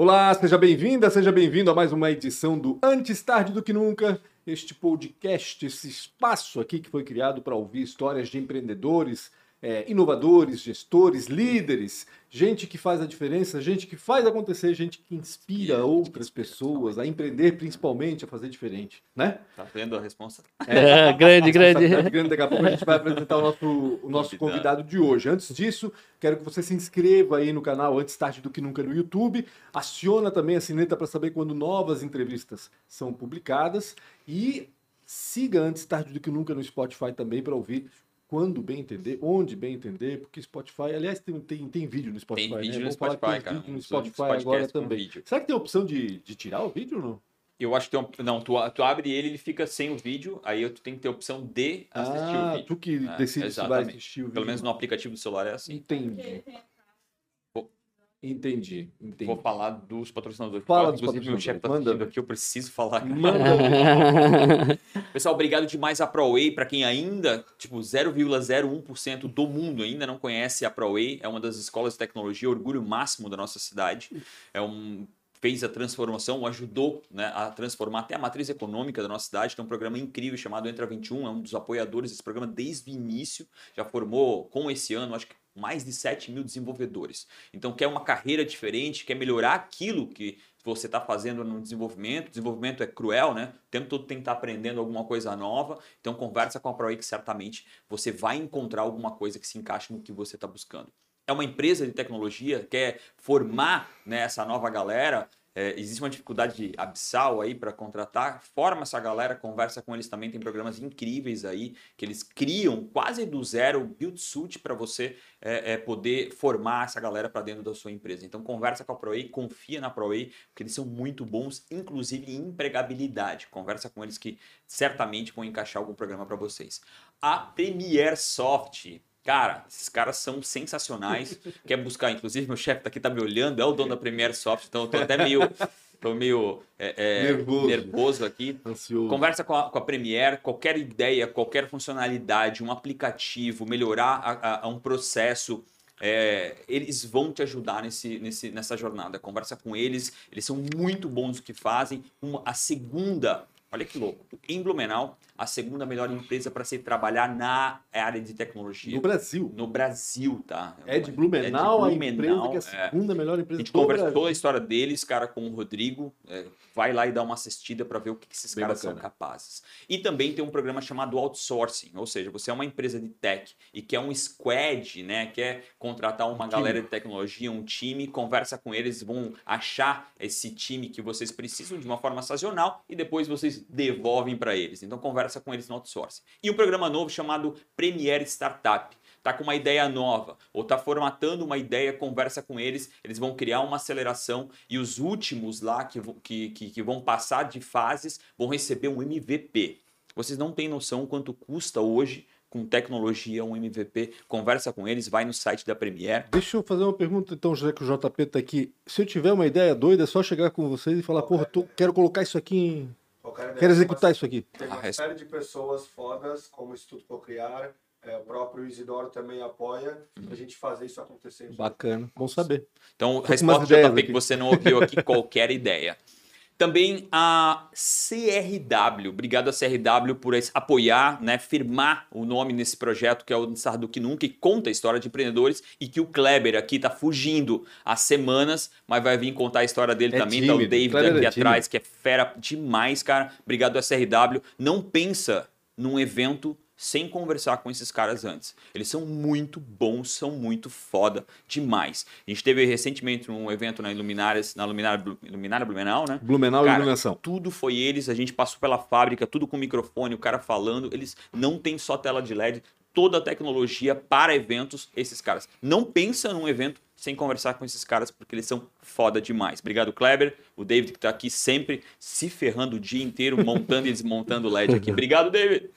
Olá, seja bem-vinda, seja bem-vindo a mais uma edição do Antes Tarde do Que Nunca, este podcast, esse espaço aqui que foi criado para ouvir histórias de empreendedores, é, inovadores, gestores, líderes, gente que faz a diferença, gente que faz acontecer, gente que inspira outras pessoas a empreender, principalmente a fazer diferente, né? Tá vendo a resposta? É, grande, grande. grande. Daqui a pouco a gente vai apresentar o nosso, o nosso convidado de hoje. Antes disso, quero que você se inscreva aí no canal Antes Tarde do Que Nunca no YouTube, aciona também a sineta para saber quando novas entrevistas são publicadas e siga Antes Tarde do Que Nunca no Spotify também para ouvir quando bem entender, onde bem entender, porque Spotify, aliás, tem, tem, tem vídeo no Spotify, tem vídeo né? no Vamos Spotify, falar que tem cara. vídeo no Spotify agora também. vídeo. Será que tem a opção de, de tirar o vídeo ou não? Eu acho que tem um, não, tu, tu abre ele, ele fica sem o vídeo, aí tu tem que ter a opção de assistir ah, o vídeo. tu que É, decide se vai assistir o vídeo. Pelo menos no aplicativo do celular é assim. Entendi. Entendi, entendi. Vou falar dos patrocinadores. Fala dos Inclusive, meu chefe tá assistindo aqui, eu preciso falar. cara. Manda Pessoal, obrigado demais a ProWay. Para quem ainda, tipo, 0,01% do mundo ainda não conhece a ProWay, é uma das escolas de tecnologia, orgulho máximo da nossa cidade. É um fez a transformação, ajudou né, a transformar até a matriz econômica da nossa cidade. Tem um programa incrível chamado Entra 21, é um dos apoiadores desse programa desde o início. Já formou, com esse ano, acho que mais de 7 mil desenvolvedores. Então, quer uma carreira diferente, quer melhorar aquilo que você está fazendo no desenvolvimento. Desenvolvimento é cruel, né? O tempo todo tem que estar aprendendo alguma coisa nova. Então, conversa com a ProE que certamente você vai encontrar alguma coisa que se encaixe no que você está buscando. É uma empresa de tecnologia, quer formar né, essa nova galera. É, existe uma dificuldade abissal aí para contratar. Forma essa galera, conversa com eles também. Tem programas incríveis aí que eles criam quase do zero, build suit para você é, é, poder formar essa galera para dentro da sua empresa. Então conversa com a ProWay, confia na ProWay, porque eles são muito bons, inclusive em empregabilidade. Conversa com eles que certamente vão encaixar algum programa para vocês. A Premier Soft. Cara, esses caras são sensacionais. Quer buscar, inclusive, meu chefe tá aqui tá me olhando, é o dono da Premier Soft, então eu tô até meio, tô meio é, é, Nervoso. nervoso aqui. Ansioso. Conversa com a, com a Premiere, qualquer ideia, qualquer funcionalidade, um aplicativo, melhorar a, a- a um processo, é, eles vão te ajudar nesse, nesse, nessa jornada. Conversa com eles, eles são muito bons no que fazem. Uma, a segunda, olha que louco, em Blumenau, a segunda melhor empresa para se trabalhar na área de tecnologia. No Brasil. No Brasil, tá? É de Blumenau, É de a empresa Blumenau, que é a é. segunda melhor A empresa gente do conversou Brasil. a história deles, cara, com o Rodrigo. É, vai lá e dá uma assistida para ver o que que esses Bem caras bacana. são capazes. E também tem um programa chamado outsourcing, ou seja, você é uma empresa de tech e quer um squad, né? Quer contratar uma Um galera de tecnologia, um time, conversa com eles, vão achar esse time que vocês precisam de uma forma sazonal e depois vocês devolvem para eles. Então conversa com eles no outsourcing. E um programa novo chamado Premiere Startup tá com uma ideia nova ou tá formatando uma ideia, conversa com eles, eles vão criar uma aceleração e os últimos lá que, que, que, que vão passar de fases vão receber um MVP. Vocês não têm noção quanto custa hoje com tecnologia um MVP. Conversa com eles, vai no site da Premiere. Deixa eu fazer uma pergunta, então, já que o JP tá aqui. Se eu tiver uma ideia doida, é só chegar com vocês e falar, porra, tô- quero colocar isso aqui em... Quero executar uma- isso aqui. Tem uma res- série de pessoas fodas, como o Instituto Procriar, é, o próprio Isidoro também apoia a gente fazer isso acontecer. Bacana, bom saber. Então, resposta JP que você não ouviu aqui, qualquer ideia. Também a CRW, obrigado a CRW por apoiar, né, firmar o nome nesse projeto que é o Sardo que Nunca, que conta a história de empreendedores e que o Kleber aqui tá fugindo há semanas, mas vai vir contar a história dele É também. Tá o tímido, David Kleber aqui é tímido. atrás, que é fera demais, cara. Obrigado a CRW. Não pensa num evento sem conversar com esses caras antes. Eles são muito bons, são muito foda demais. A gente teve recentemente um evento na Iluminárias, na Luminária, Iluminária Blumenau, né? Blumenau e Cara, iluminação. Tudo foi eles, a gente passou pela fábrica, tudo com microfone, o cara falando. Eles não têm só tela de LED, toda a tecnologia para eventos, esses caras. Não pensa num evento sem conversar com esses caras, porque eles são foda demais. Obrigado, Kleber. O David que tá aqui sempre se ferrando o dia inteiro, montando e desmontando o LED aqui. Obrigado, David.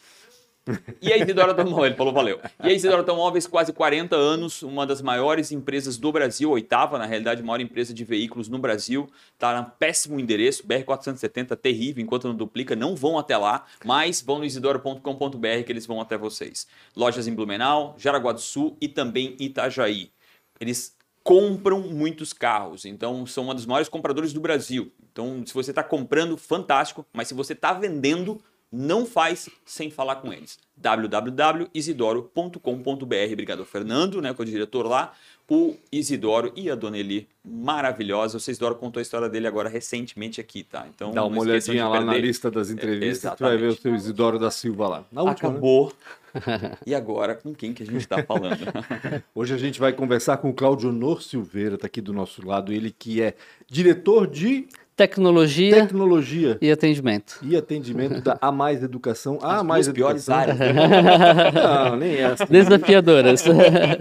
E a Isidora Automóveis, ele falou valeu. E a Isidora Automóveis, quase 40 anos, uma das maiores empresas do Brasil, oitava, na realidade, maior empresa de veículos no Brasil. Está num péssimo endereço, BR-470, terrível, enquanto não duplica, não vão até lá, mas vão no isidora.com.br que eles vão até vocês. Lojas em Blumenau, Jaraguá do Sul e também Itajaí. Eles compram muitos carros. Então, são uma dos maiores compradores do Brasil. Então, se você está comprando, fantástico. Mas se você está vendendo, não faz sem falar com eles. www.isidoro.com.br. Obrigado, Fernando, né, que é o diretor lá. O Isidoro e a Dona Eli, maravilhosa. O Isidoro contou a história dele agora recentemente aqui, tá? Então, Dá uma olhadinha lá na lista das entrevistas, É, tu vai ver o seu Isidoro da Silva lá. Na última, né? Acabou. e agora, com quem que a gente está falando? Hoje a gente vai conversar com o Claudio Honor Silveira, tá aqui do nosso lado, ele que é diretor de Tecnologia tecnologia e atendimento. e atendimento da A Mais Educação. A As Mais piores Educação. áreas. né? Não, nem essa. Desafiadoras.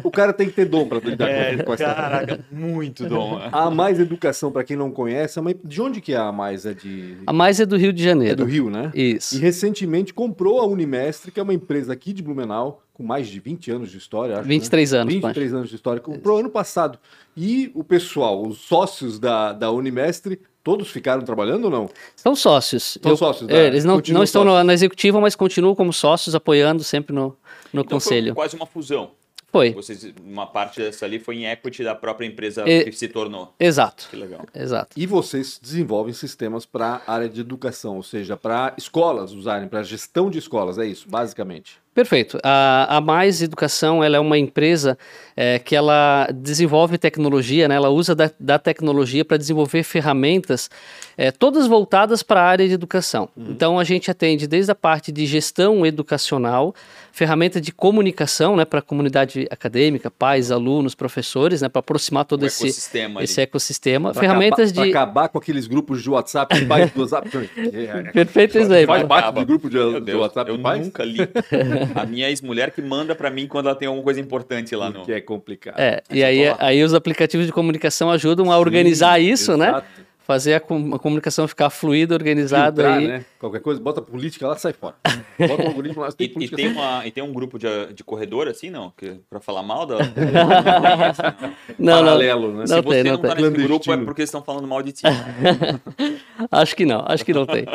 O cara tem que ter dom para lidar com- com essa. É, Caraca, muito dom. A Mais Educação, para quem não conhece, é de onde que é a A Mais? É de A mais é do Rio de é Janeiro. do Rio, né? Isso. E recentemente comprou a Unimestre, que é uma empresa aqui de Blumenau, com mais de 20 anos de história, acho. 23 né? anos, 23 anos de história. Comprou ano passado. E o pessoal, os sócios da, da Unimestre, todos ficaram trabalhando ou não? São sócios. São sócios, né? eles não, Continuam não estão sócios. na, na executiva, mas continuam como sócios, apoiando sempre no, no Então conselho. foi quase uma fusão. Foi. Vocês, uma parte dessa ali foi em equity da própria empresa E- que se tornou. Exato. Que legal. Exato. E vocês desenvolvem sistemas para a área de educação, ou seja, para escolas usarem, para gestão de escolas, é isso, basicamente. Perfeito. A, a Mais Educação ela é uma empresa é, que ela desenvolve tecnologia, né? ela usa da, da tecnologia para desenvolver ferramentas é, todas voltadas para a área de educação. Então a gente atende desde a parte de gestão educacional, ferramenta de comunicação né? para a comunidade acadêmica, pais, alunos, professores, né? para aproximar todo O esse, ecossistema ali. esse ecossistema. Pra ferramentas acabar, de. Pra acabar com aqueles grupos de WhatsApp, pais do WhatsApp. Perfeito exemplo. Faz parte do grupo de, de WhatsApp eu pais? nunca li. A minha ex-mulher que manda pra mim quando ela tem alguma coisa importante lá no. Que é complicado. É, e eu aí, lá. aí os aplicativos de comunicação ajudam a organizar isso, né? exato. Fazer a, com- a comunicação ficar fluida, organizada Filtrar, aí. né? Qualquer coisa, bota política lá, sai fora. Bota um algoritmo lá, E, tem e política. tem uma, e tem um grupo de, de corredor assim, não? Que, pra falar mal da. Não, não, Paralelo, né? Se Não você tem, não, não tá tem. nesse grupo é porque eles estão falando mal de ti. acho que não, acho que não tem.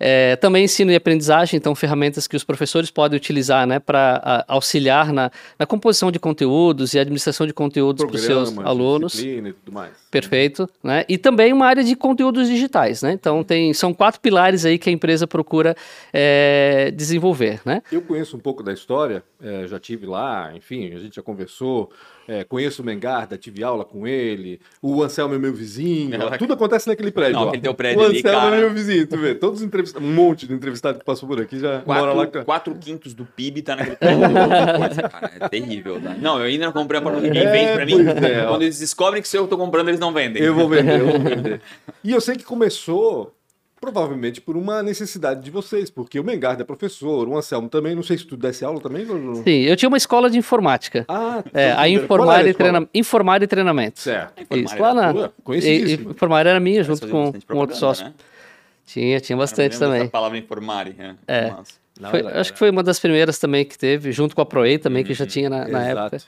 É, também ensino e aprendizagem, então ferramentas que os professores podem utilizar né, para auxiliar na, na composição de conteúdos e administração de conteúdos para os seus alunos. disciplina e tudo mais. Perfeito, né? E também uma área de conteúdos digitais, né? Então tem, são quatro pilares aí que a empresa procura é, desenvolver, né? Eu conheço um pouco da história, é, já tive lá, enfim, a gente já conversou. É, conheço o Mengarda, tive aula com ele. O Anselmo é meu vizinho. Ela- Tudo acontece naquele prédio. Não, ó. aquele teu prédio o ali, Anselmo cara. é meu vizinho, tu vê. Todos os entrevistados, um monte de entrevistado que passou por aqui já mora lá. Quatro, quatro quintos do PIB tá naquele prédio. Coisa, cara, é terrível. Tá? Não, eu ainda não comprei para ninguém É, vende pra mim. é. Quando eles descobrem que se eu tô comprando, eles não vendem. Eu vou vender, eu vou vender. E eu sei que começou provavelmente por uma necessidade de vocês, porque o Mengarda é professor, o Anselmo também, não sei se tu desse aula também. Ou... Sim, eu tinha uma escola de informática. Ah, É, então, a informar, e a treina... informar e treinamento. Certo. Isso, Informar lá na. E, e informar era minha, junto Fazia com, com outro sócio. né? Tinha, tinha bastante também. dessa palavra informar. É. É. Foi- acho que foi uma das primeiras também que teve, junto com a ProEI também, que já tinha na, na época.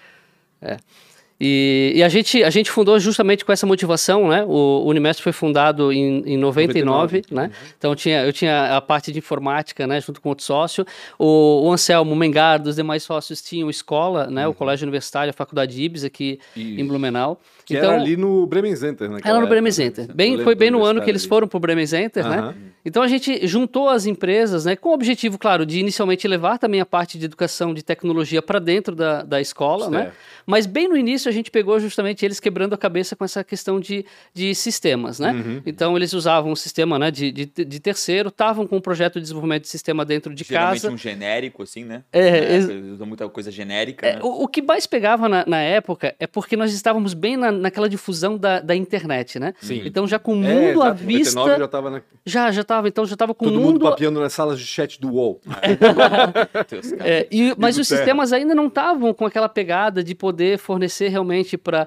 E, e a, gente, a gente fundou justamente com essa motivação, né? O Unimestre foi fundado em, em 99, 99, né? Então tinha, eu tinha a parte de informática, né? Junto com outro sócio. O, o Anselmo, o Mengardo, os demais sócios tinham escola, né? O Colégio Universitário, a Faculdade Ibs aqui Isso. em Blumenau. Que então, era ali no Bremen Center, né? era no Bremen Center. Bem, foi bem no ano que eles foram para o Bremen Center, né? Então a gente juntou as empresas, né, com o objetivo, claro, de inicialmente levar também a parte de educação de tecnologia para dentro da, da escola, né? Certo. Mas bem no início a gente pegou justamente eles quebrando a cabeça com essa questão de, de sistemas, né? Uhum. Então eles usavam um sistema né, de, de, de terceiro, estavam com um projeto de desenvolvimento de sistema dentro de Geralmente casa. um genérico, assim, né? É, Né? usam muita coisa genérica, É, né? o, o que mais pegava na, na época é porque nós estávamos bem na, naquela difusão da, da internet, né? Sim. Então já com o É, mundo à exato, 99 vista, já tava na... já já estava, então já estava com todo o mundo mundo papiando nas salas de chat do UOL. É, e- mas os sistemas ainda não estavam com aquela pegada de poder fornecer realmente para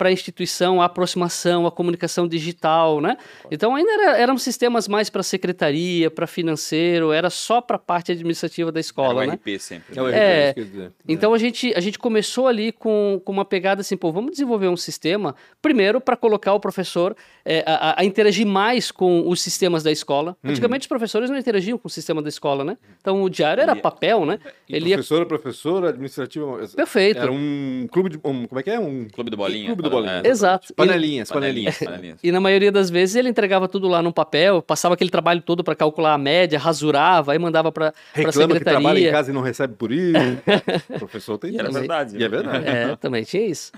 a instituição a aproximação, a comunicação digital, né? Então ainda era- eram sistemas mais para secretaria, para financeiro, era só para a parte administrativa da escola, Era o né? RP sempre. É né? É, dizer. Então a gente, a gente começou ali com, com uma pegada assim, pô, vamos desenvolver um sistema, primeiro para colocar o professor é, a- a interagir mais com os sistemas da escola. Uhum. Antigamente os professores não interagiam com o sistema da escola, né? Então o diário era Ele- papel, né? E Ele ia professora, professora, administrativa. Perfeito. Era um clube de. Um, como é que é? Um Clube do Bolinha. Clube do Bolinha. É, Exato. panelinhas, panelinhas, panelinhas. panelinhas. E na maioria das vezes ele entregava tudo lá no papel, passava aquele trabalho todo para calcular a média, rasurava, aí mandava para a Reclama que trabalha em secretaria. casa e não recebe por isso. o professor tem E era verdade. E é verdade. É, também tinha isso.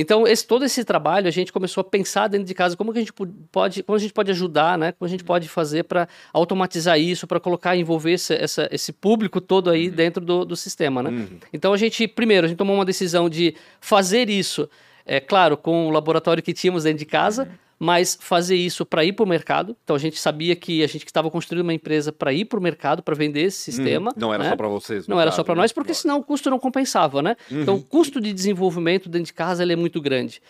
Então, esse, todo esse trabalho, a gente começou a pensar dentro de casa como que a gente pode, como a gente pode ajudar, né? Como a gente pode fazer para automatizar isso, para colocar, envolver esse, essa- esse público todo aí dentro do, do sistema, né? Uhum. Então, a gente, primeiro, a gente tomou uma decisão de fazer isso, é claro, com o laboratório que tínhamos dentro de casa, mas fazer isso para ir para o mercado. Então, a gente sabia que a gente estava construindo uma empresa para ir para o mercado, para vender esse sistema. Uhum. Não era né? só para vocês. Não era caso, só para né? nós, porque senão o custo não compensava, né? Então, o custo de desenvolvimento dentro de casa ele é muito grande.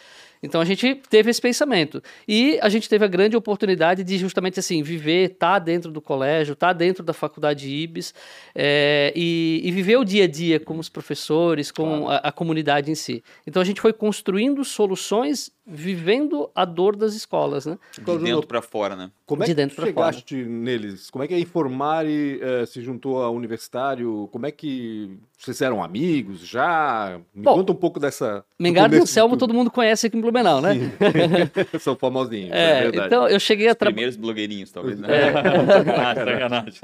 Então, a gente teve esse pensamento. E a gente teve a grande oportunidade de justamente assim, viver, estar dentro do colégio, estar dentro da faculdade IBS eh, e, e viver o dia a dia com os professores, com a, a comunidade em si. Então, a gente foi construindo soluções vivendo a dor das escolas, né? De dentro pra fora, né? Como é de que dentro tu pra fora. chegaste neles? Como é que a Informare eh, se juntou ao universitário? Como é que vocês eram amigos já? Me Bom, conta um pouco dessa. do Mengardo e Anselmo todo mundo conhece aqui em Blumenau, né? São famosinhos, é, É, verdade. então eu cheguei a trabalhar. Primeiros blogueirinhos, talvez, né? É. sacanagem.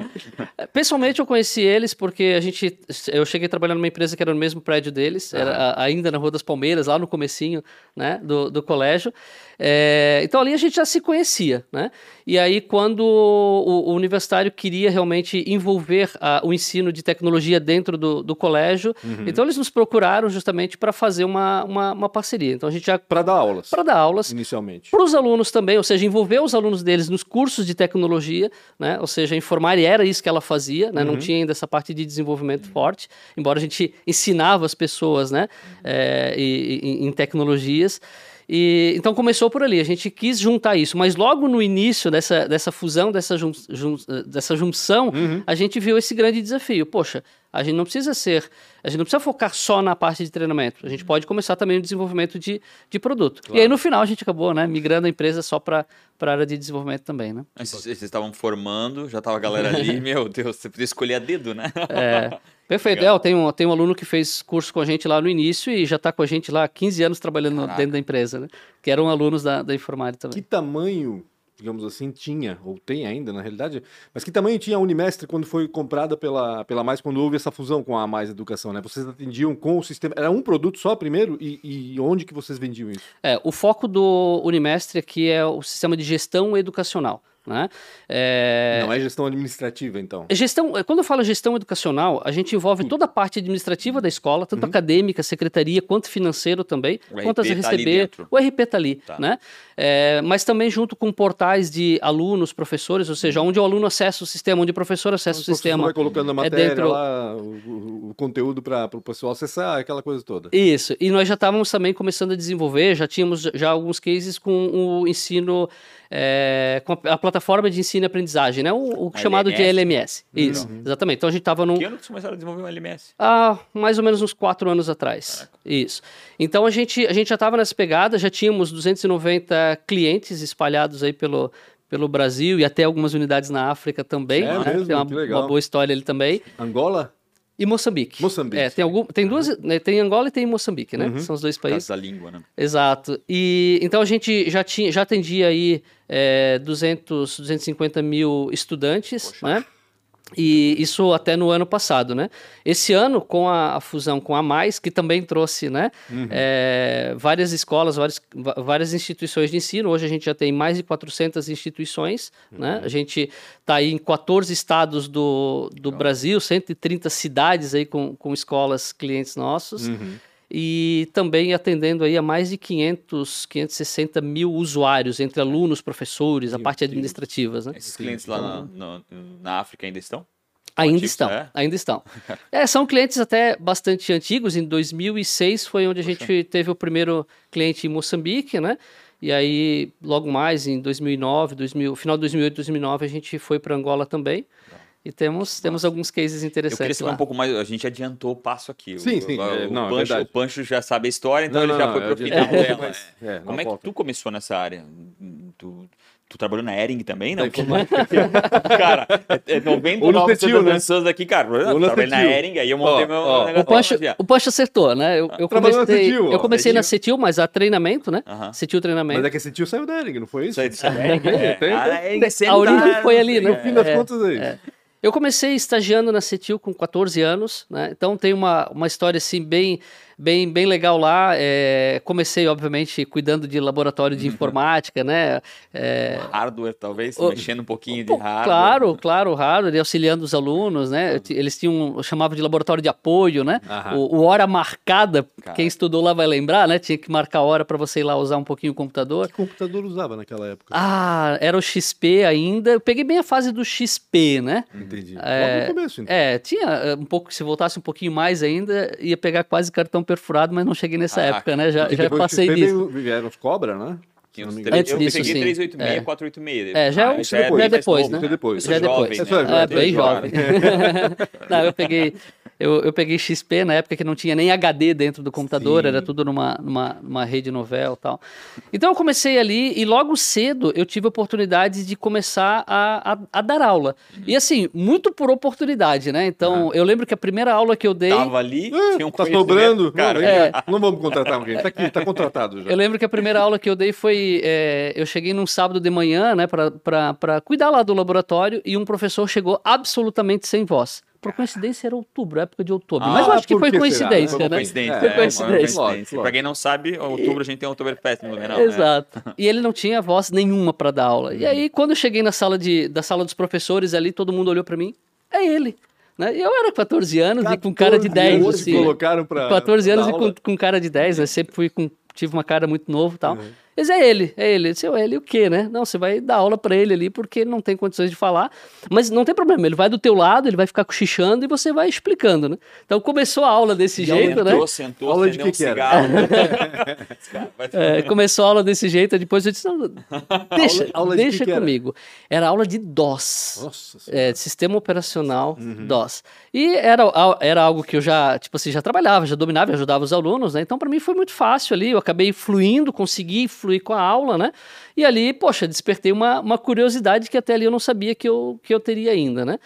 Pessoalmente eu conheci eles porque a gente, eu cheguei trabalhando numa empresa que era no mesmo prédio deles, era a- ainda na Rua das Palmeiras, lá no comecinho, né, do, do colégio. É, então ali a gente já se conhecia, né? E aí quando o, o universitário queria realmente envolver a- o ensino de tecnologia dentro do, do colégio, então eles nos procuraram justamente para fazer uma, uma, uma parceria. Então a gente já Para dar aulas, para dar aulas inicialmente. para os alunos também, ou seja, envolver os alunos deles nos cursos de tecnologia, né? Ou seja, informar, e era isso que ela fazia, né? Não tinha ainda essa parte de desenvolvimento forte, embora a gente ensinava as pessoas, né? É, e- e- em tecnologias. E, então começou por ali, a gente quis juntar isso, mas logo no início dessa, dessa fusão, dessa, jun, jun- dessa junção, a gente viu esse grande desafio. Poxa, a gente não precisa ser, a gente não precisa focar só na parte de treinamento, a gente pode começar também no desenvolvimento de, de produto. E aí no final a gente acabou né, migrando a empresa só para a área de desenvolvimento também. Né? Mas Vocês estavam formando, já tava a galera ali, meu Deus, você podia escolher a dedo, né? É, perfeito. Legal. É, eu tenho, tenho um aluno que fez curso com a gente lá no início e já está com a gente lá há 15 anos trabalhando Caraca. dentro da empresa, né? Que eram alunos da, da Informática Que também. tamanho, digamos assim, tinha, ou tem ainda na realidade, mas que tamanho tinha a Unimestre quando foi comprada pela, pela Mais, quando houve essa fusão com a Mais Educação, né? Vocês atendiam com o sistema. Era um produto só primeiro? E, e onde que vocês vendiam isso? É, o foco do Unimestre aqui é o sistema de gestão educacional. Né? É, Não é gestão administrativa, então. Gestão, quando eu falo gestão educacional, a gente envolve toda a parte administrativa da escola, tanto acadêmica, secretaria, quanto financeiro também, O quanto as tá receber. dentro. o RP está ali, Tá. né? É, mas também junto com portais de alunos, professores, ou seja, onde o aluno acessa o sistema, onde o professor acessa o Então, professor sistema. vai colocando a é matéria dentro- lá, o, o- o conteúdo para o pessoal acessar, aquela coisa toda. Isso, e nós já estávamos também começando a desenvolver, já tínhamos já alguns cases com o ensino, é, com a, a plataforma de ensino e aprendizagem, né? O, o chamado de LMS? LMS. Isso, exatamente. Então a gente estava num, Que ano que vocês começaram a desenvolver um LMS? há mais ou menos uns quatro anos atrás. Isso. Então a gente, a gente já estava nessa pegada, já tínhamos 290 clientes espalhados aí pelo, pelo Brasil e até algumas unidades na África também. É né? mesmo? Tem uma, Que legal. uma boa história ali também. Angola? E Moçambique. Moçambique. É, tem, algum, tem duas, né, tem Angola e tem Moçambique, né? São os dois países. da língua, né? Exato. E então a gente já tinha, já atendia aí é, 200, 250 mil estudantes, né? E isso até no ano passado, né? Esse ano, com a, a fusão com a Mais, que também trouxe, né? é, várias escolas, várias, várias instituições de ensino. Hoje a gente já tem mais de 400 instituições, né? A gente está aí em 14 estados do, do Brasil, 130 cidades aí com, com escolas clientes nossos e também atendendo aí a mais de 500, 560 mil usuários, entre alunos, professores, a parte administrativas, né? Esses clientes lá na, no- na África ainda estão? Ainda ativos, estão, é? ainda estão. É, são clientes até bastante antigos, em 2006 foi onde a gente teve o primeiro cliente em Moçambique, né? E aí, logo mais, em 2009, 2000, final de 2008, 2009, a gente foi para Angola também. E temos, temos alguns cases Eu interessantes queria saber lá. um pouco mais, a gente adiantou o passo aqui. Sim, O- sim, O, é, o não, é Pancho, verdade. o Pancho já sabe a história, então Não, ele não, já não, foi eu pro final dela. é. é, Como é que tu começou nessa área? Tu Tu trabalhou na Ering também, não? Da cara, é, é 99% Ou no das Cetil, né? pessoas aqui, cara. Eu trabalhei na Cetil. Ering, aí eu montei Ó, meu ó. negócio O Pancho, o Pancho acertou, né? Eu, eu comecei, Cetil, eu comecei na Cetil. Cetil, mas a treinamento, né? Cetil treinamento. Mas é que esse tio saiu da Ering, não foi isso? Aí, aí. É, tem, a Ering sempre A origem foi ali, né? No fim das É, contas é isso. Eu comecei estagiando na Cetil com 14 anos, né? Então tem uma, uma história assim bem, bem, bem legal lá. É, comecei, obviamente, cuidando de laboratório Uhum. de informática, né? É, Hardware, talvez, Ô, mexendo um pouquinho de Pô, hardware. Claro, claro, o hardware, e auxiliando os alunos, né? Ti- Eles tinham, eu chamava de laboratório de apoio, né? O, o hora marcada, Cara. quem estudou lá vai lembrar, né? Tinha que marcar a hora para você ir lá usar um pouquinho o computador. Que computador usava naquela época? Ah, era o XP ainda. Eu peguei bem a fase do XP, né? Entendi. É, Logo no começo, então. É, tinha eh, um pouco, se voltasse um pouquinho mais ainda, ia pegar quase cartão perfurado, mas não cheguei nessa Ah, época, né? Já, já depois passei disso. Vieram os Cobra, né? Tinha uns. Antes eu disso, peguei sim. 386, É. 486. É, já é Ah, um- é já é depois, né? É depois. Já é Jovem, depois. né? É É, bem jovem. jovem. não, eu peguei, eu, eu peguei XP na época que não tinha nem HD dentro do computador, Sim. era tudo numa, numa, numa rede novel e tal. Então eu comecei ali e logo cedo eu tive a oportunidade de começar a, a, a dar aula. E assim, muito por oportunidade, né? Então eu lembro que a primeira aula que eu dei. Tava ali, Ah, tinha um tá sobrando? Cara, não, é. não vamos contratar alguém. Tá aqui, tá contratado já. Eu lembro que a primeira aula que eu dei foi. é, eu cheguei num sábado de manhã, né, para cuidar lá do laboratório, e um professor chegou absolutamente sem voz. Por coincidência era outubro, época de outubro. Ah, Mas eu acho que por foi que será, coincidência, Foi né? coincidência. Foi é, coincidência. uma Lógico, Pra quem não sabe, em outubro a gente tem Oktoberfest no Blumenau. né? Exato. E ele não tinha voz nenhuma para dar aula. E aí, quando eu cheguei na sala de, da sala dos professores ali, todo mundo olhou para mim. É ele. Né? Eu era 14 anos e com cara de 14 10. anos assim. te colocaram pra. 14 anos e com, com cara de 10, né? Sempre fui com. Tive uma cara muito novo e tal. Uhum. Mas é ele, é ele. Eu disse, "Ué, ele o quê, né? Não, você vai dar aula pra ele ali porque ele não tem condições de falar. Mas não tem problema, ele vai do teu lado, ele vai ficar cochichando e você vai explicando, né? Então começou a aula desse jeito, né? Entrou, sentou, Aula de acendeu um que que era? É, começou a aula desse jeito, depois eu disse, não, deixa, Aula- aula de que deixa que era? comigo. Era aula de DOS. Nossa senhora. É, de sistema operacional Uhum. DOS. E era, era algo que eu já, tipo assim, já trabalhava, já dominava, e ajudava os alunos, né? Então, para mim foi muito fácil ali. Eu acabei fluindo, consegui fluir com a aula, né? E ali, poxa, despertei uma, uma curiosidade que até ali eu não sabia que eu, que eu teria ainda, né?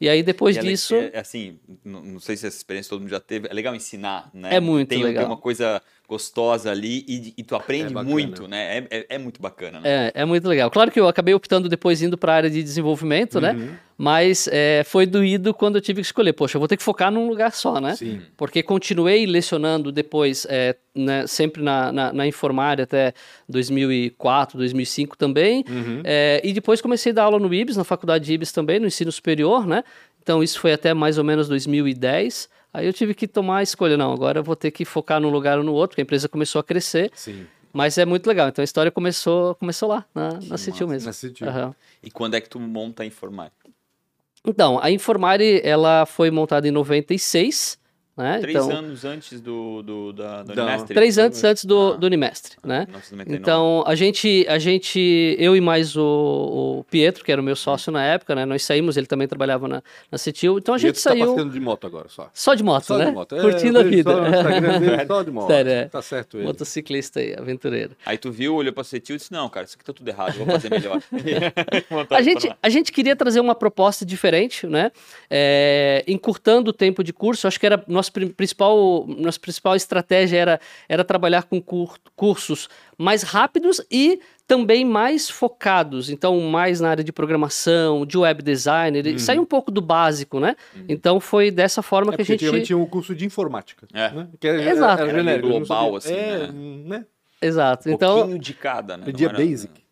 E aí, depois E ela- disso. é, assim, não, não sei se essa experiência todo mundo já teve. É legal ensinar, né? É muito tem, legal. Tem uma coisa gostosa ali e, e tu aprende É muito, né? É, é, é muito bacana, né? É, é muito legal. Claro que eu acabei optando depois indo para a área de desenvolvimento, né? Uhum. Mas é, foi doído quando eu tive que escolher. Poxa, eu vou ter que focar num lugar só, né? Sim. Porque continuei lecionando depois, é, né, sempre na, na, na Informária até 2004, 2005 também. Uhum. É, e depois comecei a dar aula no IBS, na faculdade de IBS também, no ensino superior, né? Então isso foi até mais ou menos 2010. Aí eu tive que tomar a escolha, não, agora eu vou ter que focar num lugar ou no outro, porque a empresa começou a crescer. Sim. Mas é muito legal. Então a história começou, começou lá, na, na massa. mesmo. Na Cetil. Aham. E quando é que tu monta a informática? Então, a Informare, ela foi montada em 96, né? Três então, anos antes do, do, da, Da- Unismestre? Três anos antes do, Ah. do Unimestre, né? 1999. Então, a gente, a gente, eu e mais o, o Pietro, que era o meu sócio na época, né? Nós saímos, ele também trabalhava na, na Cetil, então a gente ele tá saiu passeando de moto agora só. só de moto, Só né? de moto. É, Curtindo a vida. Só dele, só de moto. Sério, é. Tá certo ele. Motociclista aí, aventureiro. Aí tu viu, olhou pra Cetil e disse, não, cara, isso aqui tá tudo errado, vou fazer melhor. A gente, a gente queria trazer uma proposta diferente, né? É, encurtando o tempo de curso. Acho que era nosso pri- principal, nossa principal estratégia era, era trabalhar com cur- cursos mais rápidos e também mais focados. Então, mais na área de programação, de web design, ele sair um pouco do básico, né? Então, foi dessa forma É que a gente. antigamente tinha um curso de informática. É. Né? Que era, Exato. Era, Era não global, assim, É, né? né? Exato. Um Então, pouquinho de cada, né? Pedia era- basic.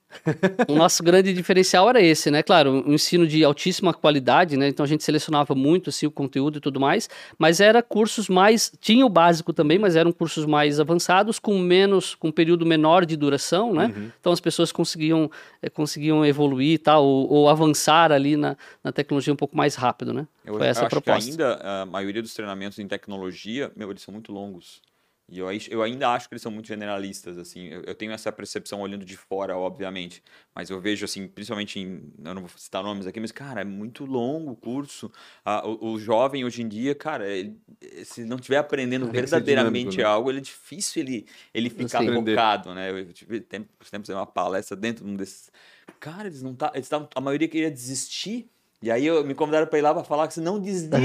O nosso grande diferencial era esse, né? Claro, um ensino de altíssima qualidade, né? Então a gente selecionava muito assim, o conteúdo e tudo mais, mas era cursos mais. Tinha o básico também, mas eram cursos mais avançados, com menos, com um período menor de duração, né? Uhum. Então as pessoas conseguiam, eh, conseguiam evoluir tal, ou, ou avançar ali na, na tecnologia um pouco mais rápido, né? Eu, Foi essa eu a proposta. que ainda a maioria dos treinamentos em tecnologia, meu, eles são muito longos. E eu, eu ainda acho que eles são muito generalistas, assim. Eu, eu tenho essa percepção olhando de fora, obviamente. Mas eu vejo, assim, principalmente em... Eu não vou citar nomes aqui, mas, cara, é muito longo o curso. Ah, o, o jovem, hoje em dia, cara, ele- se não estiver aprendendo Tem que ser verdadeiramente dinâmico, né? algo, ele é difícil ele, ele ficar Sim. Aprender. focado, né? Eu tive tempo, tempos uma palestra dentro de um desses cara, eles não tá, eles tavam, a maioria queria desistir. E aí eu, me convidaram para ir lá para falar que você não desista.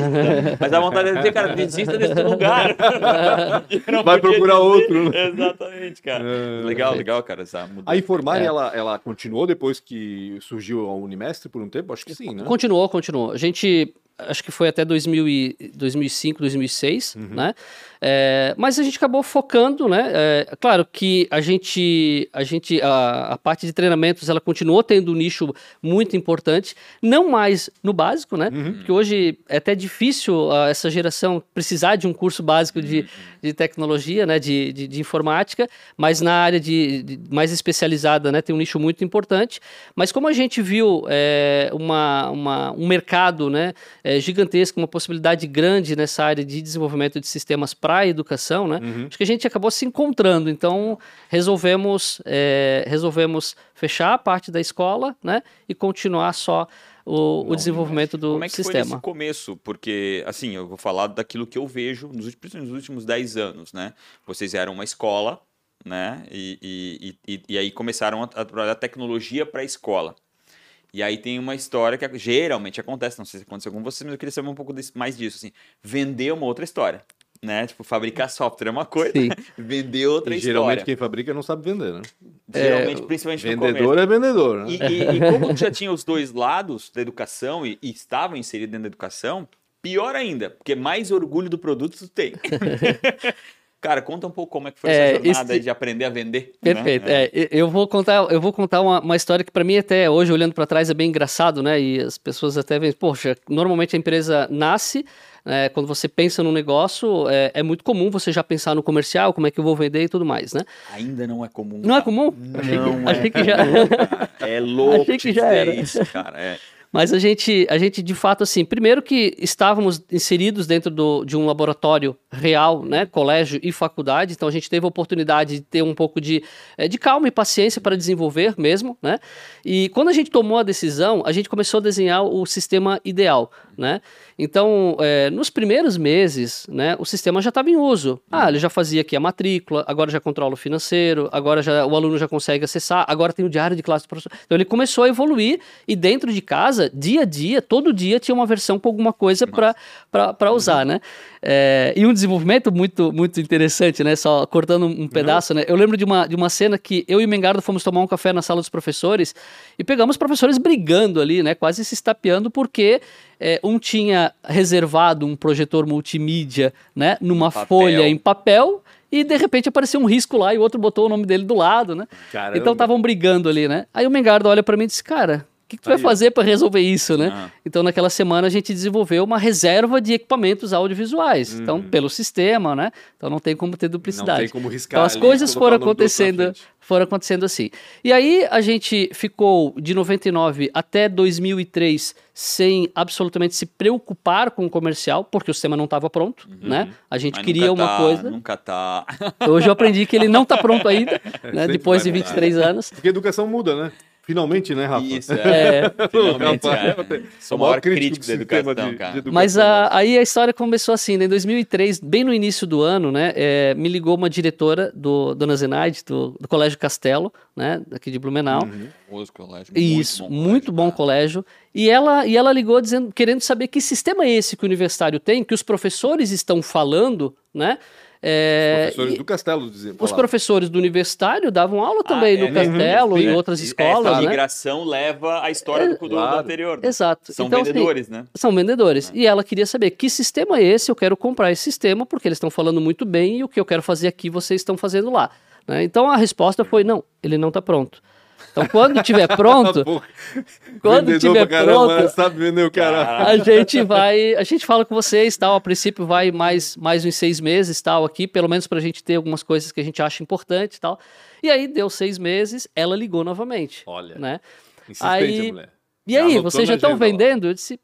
Mas a vontade de dizer, cara, desista desse lugar. Vai procurar outro. Né? Exatamente, cara. É, legal, é. legal, cara. Essa mudança. A Informar, é. ela, ela continuou depois que surgiu a Unimestre por um tempo? Acho que sim, né? Continuou, continuou. A gente acho que foi até 2000 e, 2005, 2006, uhum. né? É, mas a gente acabou focando, né? É, claro que a gente, a gente, a, a, parte de treinamentos, ela continuou tendo um nicho muito importante, não mais no básico, né? Uhum. Porque hoje é até difícil uh, essa geração precisar de um curso básico de, uhum. de tecnologia, né? De, de, de, informática, mas na área de, de, mais especializada, né? Tem um nicho muito importante. Mas como a gente viu é, uma, uma, um mercado, né? É, gigantesco, uma possibilidade grande nessa área de desenvolvimento de sistemas para a educação, né? Uhum. Acho que a gente acabou se encontrando, então resolvemos, é, resolvemos fechar a parte da escola, né? E continuar só o, Não, o desenvolvimento do Como é que sistema. Foi começo, porque assim, eu vou falar daquilo que eu vejo nos últimos, nos últimos 10 anos, né? Vocês eram uma escola, né? E, e, e, e aí começaram a trabalhar tecnologia para a escola. E aí tem uma história que geralmente acontece, não sei se aconteceu com vocês, mas eu queria saber um pouco mais disso, assim, vender uma outra história né? Tipo, fabricar software é uma coisa, Sim. vender outra e história. Geralmente quem fabrica não sabe vender, né? Geralmente, é, principalmente vendedor é vendedor, né? E, e, e como já tinha os dois lados da educação e, e estavam inseridos dentro da educação, pior ainda, porque mais orgulho do produto tu tem. Cara, conta um pouco como é que foi é, essa jornada esse... de aprender a vender. Né? Perfeito. Né? É, eu vou contar, eu vou contar uma, uma história que para mim até hoje olhando para trás é bem engraçado, né? E as pessoas até veem, poxa, normalmente a empresa nasce é, quando você pensa no negócio, é, é, muito comum você já pensar no comercial, como é que eu vou vender e tudo mais, né? Ainda não é comum. Não é comum? Não achei que, é. Achei que já... é louco achei que já era. isso, cara. É. Mas a gente, a gente, de fato, assim, primeiro que estávamos inseridos dentro do, de um laboratório real, né, colégio e faculdade, então a gente teve a oportunidade de ter um pouco de, eh, de calma e paciência para desenvolver mesmo, né, e quando a gente tomou a decisão, a gente começou a desenhar o sistema ideal, né, então, é, nos primeiros meses, né, o sistema já estava em uso. Ah, ele já fazia aqui a matrícula, agora já controla o financeiro, agora já, o aluno já consegue acessar, agora tem o diário de classe do professor. Então, ele começou a evoluir e dentro de casa, dia a dia, todo dia tinha uma versão com alguma coisa para usar, né? É, e um desenvolvimento muito, muito interessante, né? Só cortando um pedaço, né? Eu lembro de uma, de uma cena que eu e o Mengardo fomos tomar um café na sala dos professores e pegamos professores brigando ali, né? Quase se estapeando porque é, um tinha reservado um projetor multimídia, né? Numa folha em papel e de repente apareceu um risco lá e o outro botou o nome dele do lado, né? Caramba. Então estavam brigando ali, né? Aí o Mengardo olha para mim e disse, cara, que, que tu vai fazer para resolver isso, né? Ah. Então, naquela semana, a gente desenvolveu uma reserva de equipamentos audiovisuais. Uhum. Então, pelo sistema, né? Então, não tem como ter duplicidade. Não tem como riscar. Então, as coisas foram acontecendo, foram acontecendo assim. E aí, a gente ficou de 99 até 2003 sem absolutamente se preocupar com o comercial, porque o sistema não estava pronto, uhum. né? A gente Mas queria uma tá, coisa. Nunca tá. Hoje eu aprendi que ele não está pronto ainda, né? Depois de 23 anos. Porque a educação muda, né? Finalmente, né, Rafa? Isso, é. é. Finalmente, cara. Sou o maior crítico da educação, de, cara. De Mas a, aí a história começou assim, né? em 2003, bem no início do ano, né, é, me ligou uma diretora do Dona Zenaide, do, do Colégio Castelo, né, aqui de Blumenau. Uhum. colégio. Isso, muito bom, muito bom colégio. E ela, e ela ligou dizendo, querendo saber que sistema é esse que o universitário tem, que os professores estão falando, né? É, os professores do Castelo diziam. Os professores do universitário davam aula também ah, no é, Castelo e outras escolas. Essa migração né? leva a história do, do, claro. anterior. Né? Exato. São então, assim, vendedores, assim, né? São vendedores. É. E ela queria saber que sistema é esse, eu quero comprar esse sistema, porque eles estão falando muito bem e o que eu quero fazer aqui vocês estão fazendo lá. Né? Então a resposta foi: não, ele não está pronto. Então, quando tiver pronto, quando tiver pronto, sabe vender o cara. A gente vai, a gente fala com vocês, tal. A princípio vai mais mais uns seis meses, tal, aqui, pelo menos para a gente ter algumas coisas que a gente acha importante, tal. E aí deu seis meses, ela ligou novamente. Olha, né? Aí, mulher. E aí, vocês já estão vendendo? Eu disse,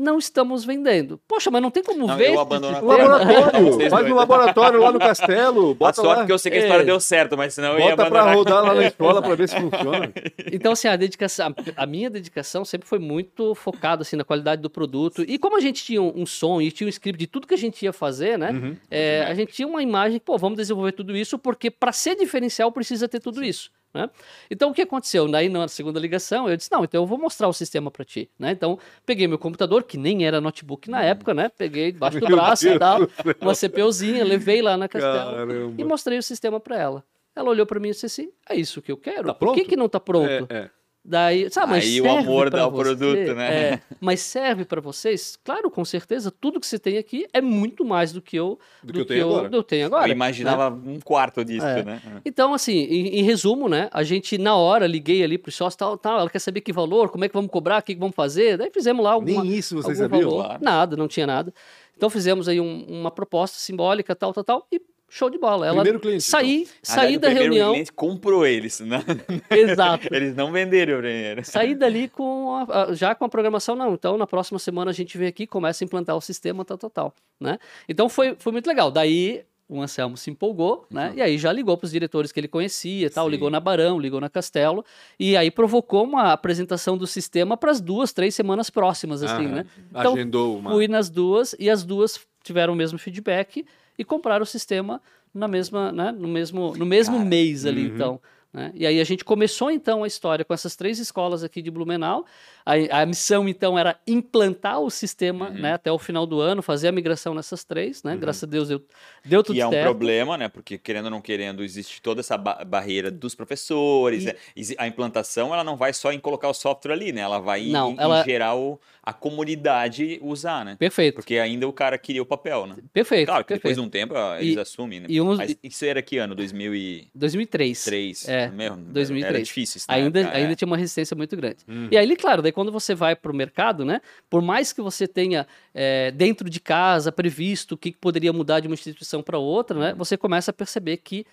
não estamos vendendo. Poxa, mas não tem como não, ver. Eu abandono o laboratório. Faz no laboratório lá no castelo. Bota a sorte lá. que eu sei que a história é. deu certo, mas senão Bota eu ia abandonar. pra rodar lá na escola pra ver se funciona. Então, assim, a dedicação, a minha dedicação sempre foi muito focada assim, na qualidade do produto. E como a gente tinha um, som e tinha um script de tudo que a gente ia fazer, né? Uhum. É, a gente tinha uma imagem, pô, vamos desenvolver tudo isso, porque para ser diferencial precisa ter tudo Sim. isso. Né? Então o que aconteceu? Daí na segunda ligação eu disse: não, então eu vou mostrar o sistema para ti. Né? Então peguei meu computador, que nem era notebook na época, né? Peguei debaixo do Meu braço Deus e tal, uma CPUzinha, levei lá na Castelo Caramba. e mostrei o sistema para ela. Ela olhou para mim e disse assim: é isso que eu quero? Tá Por que, que não tá pronto? É, é. Daí, sabe, mas Aí o serve amor dá o você? produto, né? É, mas serve para vocês? Claro, com certeza, tudo que você tem aqui é muito mais do que eu, Do que eu tenho eu, agora. eu tenho agora. Eu né? imaginava um quarto disso, É. né? Então, assim, em, em resumo, né? A gente, na hora, liguei ali pro sócio, tal, tal, ela quer saber que valor, como é que vamos cobrar, o que, que vamos fazer. Daí fizemos lá alguma, Nem isso vocês algum sabiam? valor. Claro. Nada, não tinha nada. Então fizemos aí um- uma proposta simbólica, tal, tal, tal, e show de bola. Ela Primeiro cliente, então. saí, Na saí da o reunião, cliente comprou eles, né? exato. Eles não venderam primeiro. Saí dali com a- já com a programação, não. Então, na próxima semana a gente vem aqui, começa a implantar o sistema, tal, tal, tal. Né? Então foi, foi muito legal. Daí o Anselmo se empolgou, né? E aí já ligou para os diretores que ele conhecia, tal, Sim. ligou na Barão, ligou na Castelo, e aí provocou uma apresentação do sistema para as duas, três semanas próximas, assim, Aham. né? Então, Agendou uma. Fui nas duas e as duas tiveram o mesmo feedback e compraram o sistema na mesma, né, no mesmo, no mesmo Cara, mês ali, uhum. então. né? E aí a gente começou então a história com essas três escolas aqui de Blumenau. A, a missão então era implantar o sistema Uhum. né, até o final do ano, fazer a migração nessas três, né? Graças a Deus deu, deu tudo E é um certo. problema, né? Porque querendo ou não querendo, existe toda essa ba- barreira dos professores. E- né? A implantação, ela não vai só em colocar o software ali, né? Ela vai em, Não, em ela- gerar o- a comunidade usar, né? Perfeito, Porque ainda o cara queria o papel, né? perfeito. Claro que depois perfeito. de um tempo ah, eles E- assumem, né? e uns- Mas isso era que ano? 2003? 2003. É, Meu, 2003. Era difícil isso na ainda, época, ainda é. tinha uma resistência muito grande. Hum. E aí, claro, daí quando você vai para o mercado, né? Por mais que você tenha é, dentro de casa previsto o que poderia mudar de uma instituição para outra, né? Você começa a perceber que,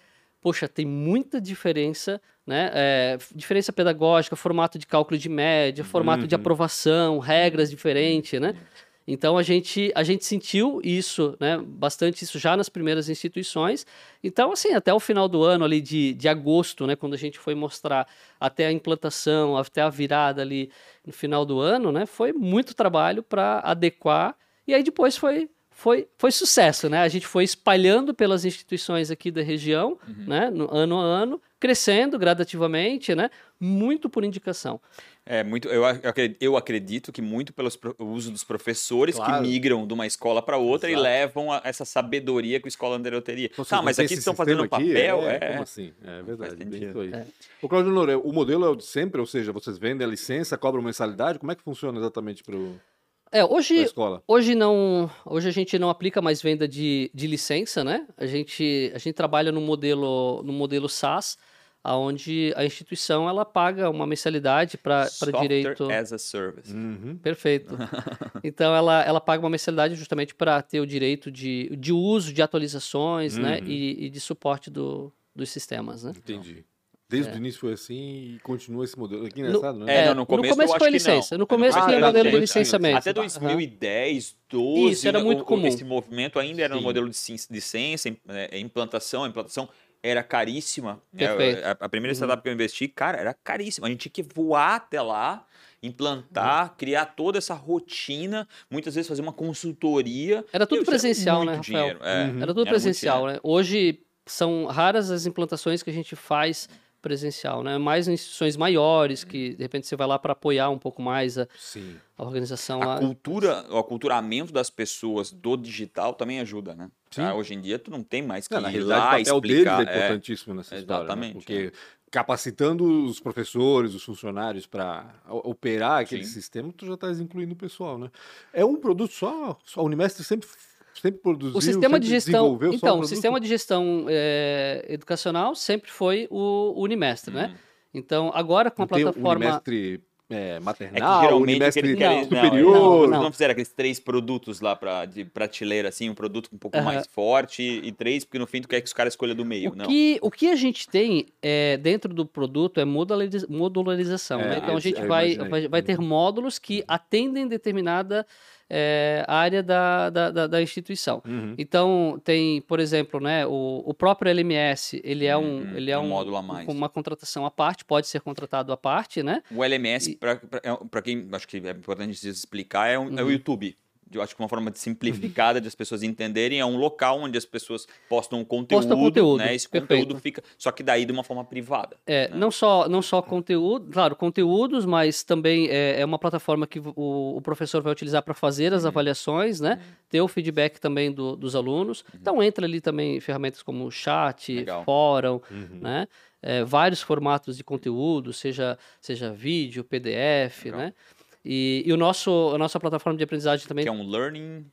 poxa, tem muita diferença, né? é, diferença pedagógica, formato de cálculo de média, formato de Uhum. aprovação, regras diferentes, né? Então a gente, a gente sentiu isso, né, bastante isso já nas primeiras instituições. Então, assim, até o final do ano ali de, de agosto, né, quando a gente foi mostrar até a implantação, até a virada ali no final do ano, né, foi muito trabalho para adequar. E aí depois foi, foi, foi sucesso, né? A gente foi espalhando pelas instituições aqui da região, né, no, ano a ano, crescendo gradativamente, né, muito por indicação. É, muito, eu, eu acre- eu acredito que muito pelo uso dos professores Claro. que migram de uma escola para outra Exato. e levam a- essa sabedoria que a escola anterior teria. Vocês Tá, mas aqui estão fazendo aqui? papel. É, É, Como assim? É verdade. É. O Claudio Noura, o modelo é o de sempre, ou seja, vocês vendem a licença, cobram mensalidade? Como é que funciona exatamente para É, a hoje, escola? Hoje não, hoje a gente não aplica mais venda de, de licença, né? A gente, a gente trabalha no modelo, no modelo SaaS, onde a instituição ela paga uma mensalidade para direito. as a service. Uhum. Perfeito. Então ela, ela paga uma mensalidade justamente para ter o direito de, de uso, de atualizações, né? Uhum. E, e de suporte do, dos sistemas, né? Entendi. Desde o início foi assim e continua esse modelo. Que No- engraçado, né? É, É, não, no começo, começo eu acho foi que não. licença. No É, começo tinha era modelo de licença. licenciamento. Até 2010, 12, Isso, era muito o- o- comum. esse movimento ainda era no Sim. modelo de licença, im- é, implantação, a implantação era caríssima. É, Perfeito. a, a primeira startup que eu investi, cara, era caríssima. A gente tinha que voar até lá, implantar, criar toda essa rotina, muitas vezes fazer uma consultoria. Era tudo presencial, muito né, Rafael? É, Uhum. Era tudo muito presencial, dinheiro. né? Hoje são raras as implantações que a gente faz presencial, né? Mais em instituições maiores, que de repente você vai lá para apoiar um pouco mais a, Sim. a organização A lá. cultura, o aculturamento das pessoas do digital também ajuda, né? Sim. Ah, hoje em dia tu não tem mais que Não, na ir lá o papel deles explicar. é é. importantíssimo nessa história. né? Exatamente, Porque capacitando os professores, os funcionários para operar aquele Sim. sistema, tu já estás incluindo o pessoal, né? É um produto só? A Unismestre sempre, sempre produziu, O sistema de gestão, desenvolveu só então, o sistema de gestão é, educacional sempre foi o Unimestre, né? Então, agora com a Não plataforma Unismestre é, É que maternal, geralmente Unismestre aquele, Não, aquele, superior. Não, não, não, não. fizeram aqueles três produtos lá pra, de prateleira, assim, um produto um pouco Aham. mais forte e três, porque no fim tu quer que os caras escolham do meio. O não. que, o que a gente tem é, dentro do produto é modulariza- modularização. É, né? Então a gente vai, vai, vai ter módulos que atendem determinada é, área da, da, da- da instituição. Uhum. Então tem, por exemplo, né, o, o próprio LMS, ele é um, Uhum, ele é um um, módulo a mais. uma contratação à parte, pode ser contratado à parte, né? O LMS, pra, é- quem acho que é importante explicar, é, um- é o Uhum. YouTube. Eu acho que uma forma de simplificada de as pessoas entenderem, é um local onde as pessoas postam conteúdo, Posta conteúdo, né? Esse perfeito. conteúdo fica, só que daí de uma forma privada. É, não só não só conteúdo, claro, conteúdos, mas também é, é uma plataforma que o, o professor vai utilizar para fazer as avaliações, né? Ter o feedback também do- dos alunos. Então entra ali também ferramentas como chat, Legal. fórum, né? É, vários formatos de conteúdo, seja seja vídeo, PDF, Legal. né? E, e o nosso a nossa plataforma de aprendizagem também Que é um learning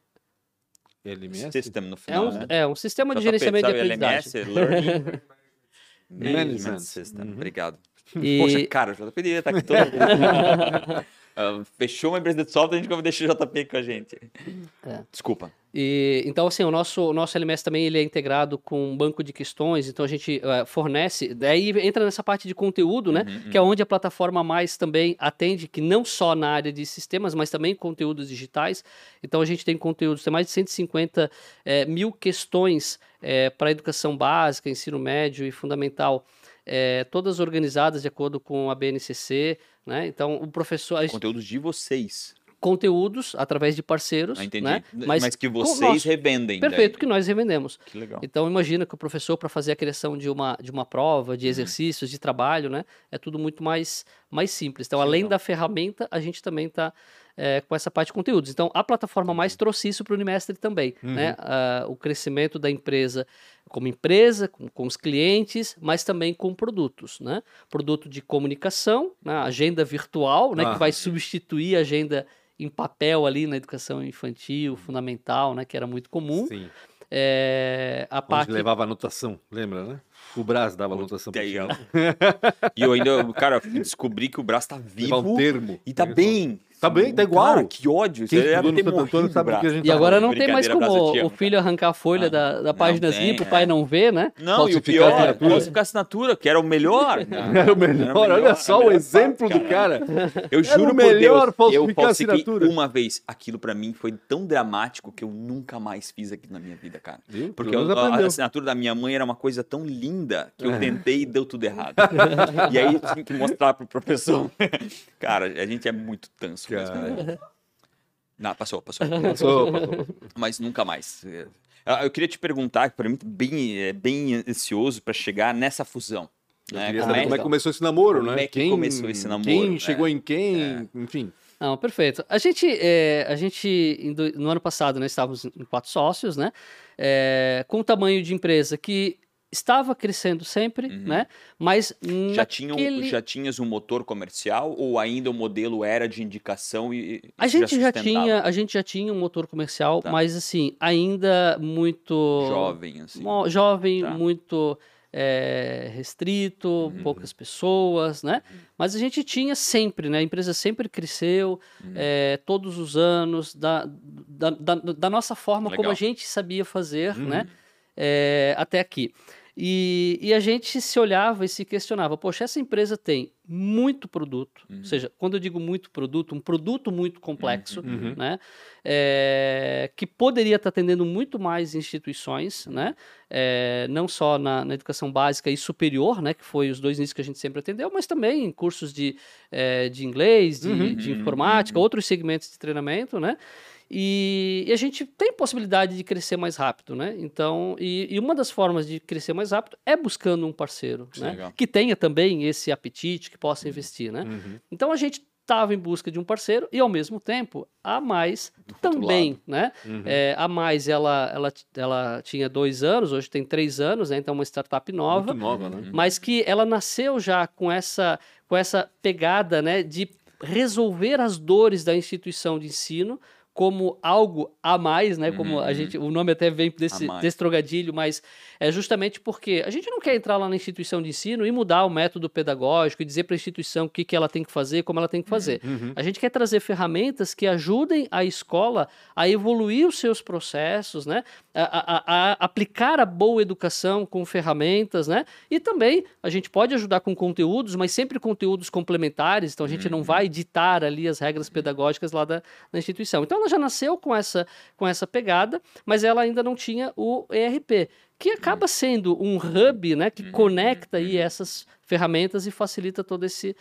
LMS? system no é final, um, né? é um sistema de gerenciamento de aprendizagem. LMS, Learning Management Management. System. Uhum. Obrigado. E- Poxa, cara, o JP devia estar aqui todo Ah, Fechou uma empresa de software, a gente deixar o JP com a gente. É. Desculpa. E, então, assim, o nosso, o nosso LMS também ele é integrado com um banco de questões, então a gente eh, fornece, daí entra nessa parte de conteúdo, né? Uhum, Que é onde a plataforma mais também atende, que não só na área de sistemas, mas também conteúdos digitais. Então a gente tem conteúdos, tem mais de 150 eh, mil questões para educação básica, ensino médio e fundamental. Eh, todas organizadas de acordo com a BNCC, né? Então o professor, Conteúdos de vocês. conteúdos através de parceiros, Ah, entendi. né? Mas, que com vocês nosso- revendem. daí. Perfeito, que nós revendemos. Que legal. Então imagina que o professor para fazer a criação de uma, de uma prova, de exercícios, de trabalho, né, é tudo muito mais, mais simples. Então, Que além legal. da ferramenta, a gente também está com essa parte de conteúdos. Então, a plataforma mais trouxe isso para o Unimestre também, né? Ah, o crescimento da empresa como empresa, com, com os clientes, mas também com produtos, né? Produto de comunicação, né? agenda virtual, né, Ah. que vai substituir a agenda em papel ali na educação infantil, fundamental, né, que era muito comum. Sim. É, a parte levava anotação, lembra, né? O Brás dava anotação. E eu ainda, cara, descobri que o braço tá Levar vivo um termo. e tá bem. Tá bem, tá igual. Cara, que ódio. Quem Você deve estudou no Santo Antônio sabe do que a braço. gente E tá agora não tem mais como o filho arrancar a folha Ah, da, da páginazinha tem, pro pai é. não ver, né? Não, e o pior, assinatura. falsificar a assinatura, que era o melhor. Era o melhor, olha só o exemplo do cara. Eu Era juro o por Deus, melhor eu falsificar a falsifiquei assinatura. uma vez. Aquilo pra mim foi tão dramático que eu nunca mais fiz aquilo na minha vida, cara. Porque eu- a, assinatura da minha mãe era uma coisa tão linda que eu É. tentei e deu tudo errado. e aí eu tinha que mostrar pro professor. Cara, a gente é muito tanso. Né? Não, passou, passou. Passou, passou. Mas nunca mais. Eu queria te perguntar, que para mim bem, é bem ansioso para chegar nessa fusão. Eu né? queria Como saber é como é que que- começou esse namoro, Como né? é que começou esse namoro, Quem né? chegou em quem, enfim. Não, perfeito. A gente, é, a gente no ano passado, nós estávamos em quatro sócios, né? É, com um tamanho de empresa que estava crescendo sempre, né? Mas já, tinham, naquele- já tinhas um motor comercial ou ainda o modelo era de indicação e e A gente já sustentava? tinha, a gente já tinha um motor comercial, Tá. mas assim, ainda muito jovem assim. jovem, Tá. muito é, restrito, Uhum. poucas pessoas, né? Mas a gente tinha sempre, né? A empresa sempre cresceu, Uhum. é, todos os anos, da, da, da, da nossa forma como Legal. a gente sabia fazer, Uhum. né? É, até aqui. E, e a gente se olhava e se questionava, poxa, essa empresa tem muito produto, Uhum. ou seja, quando eu digo muito produto, um produto muito complexo, Uhum. né? É, que poderia estar atendendo muito mais instituições, né? É, não só na, na educação básica e superior, né? Que foi os dois nichos que a gente sempre atendeu, mas também em cursos de, é, de inglês, de, Uhum. de informática, outros segmentos de treinamento, né? E, e a gente tem possibilidade de crescer mais rápido, né? Então, e, e uma das formas de crescer mais rápido é buscando um parceiro, Sim, né? legal. Que tenha também esse apetite, que possa investir, né? Uhum. Então a gente estava em busca de um parceiro e ao mesmo tempo a mais outro também, né? Uhum. É, a mais ela, ela, ela tinha dois anos, hoje tem três anos, né? Então é uma startup nova, Muito nova, né? mas que ela nasceu já com essa com essa pegada, né? De resolver as dores da instituição de ensino como algo a mais, né? Como a Uhum. gente, o nome até vem desse, A desse trocadilho, mas é justamente porque a gente não quer entrar lá na instituição de ensino e mudar o método pedagógico e dizer para a instituição o que, que ela tem que fazer, como ela tem que fazer. Uhum. A gente quer trazer ferramentas que ajudem a escola a evoluir os seus processos, né? A, a- aplicar a boa educação com ferramentas, né? E também a gente pode ajudar com conteúdos, mas sempre conteúdos complementares, então a gente não vai ditar ali as regras pedagógicas lá da, da instituição. Então ela já nasceu com essa, com essa pegada, mas ela ainda não tinha o ERP, que acaba sendo um hub, né? Que conecta aí essas ferramentas e facilita todo esse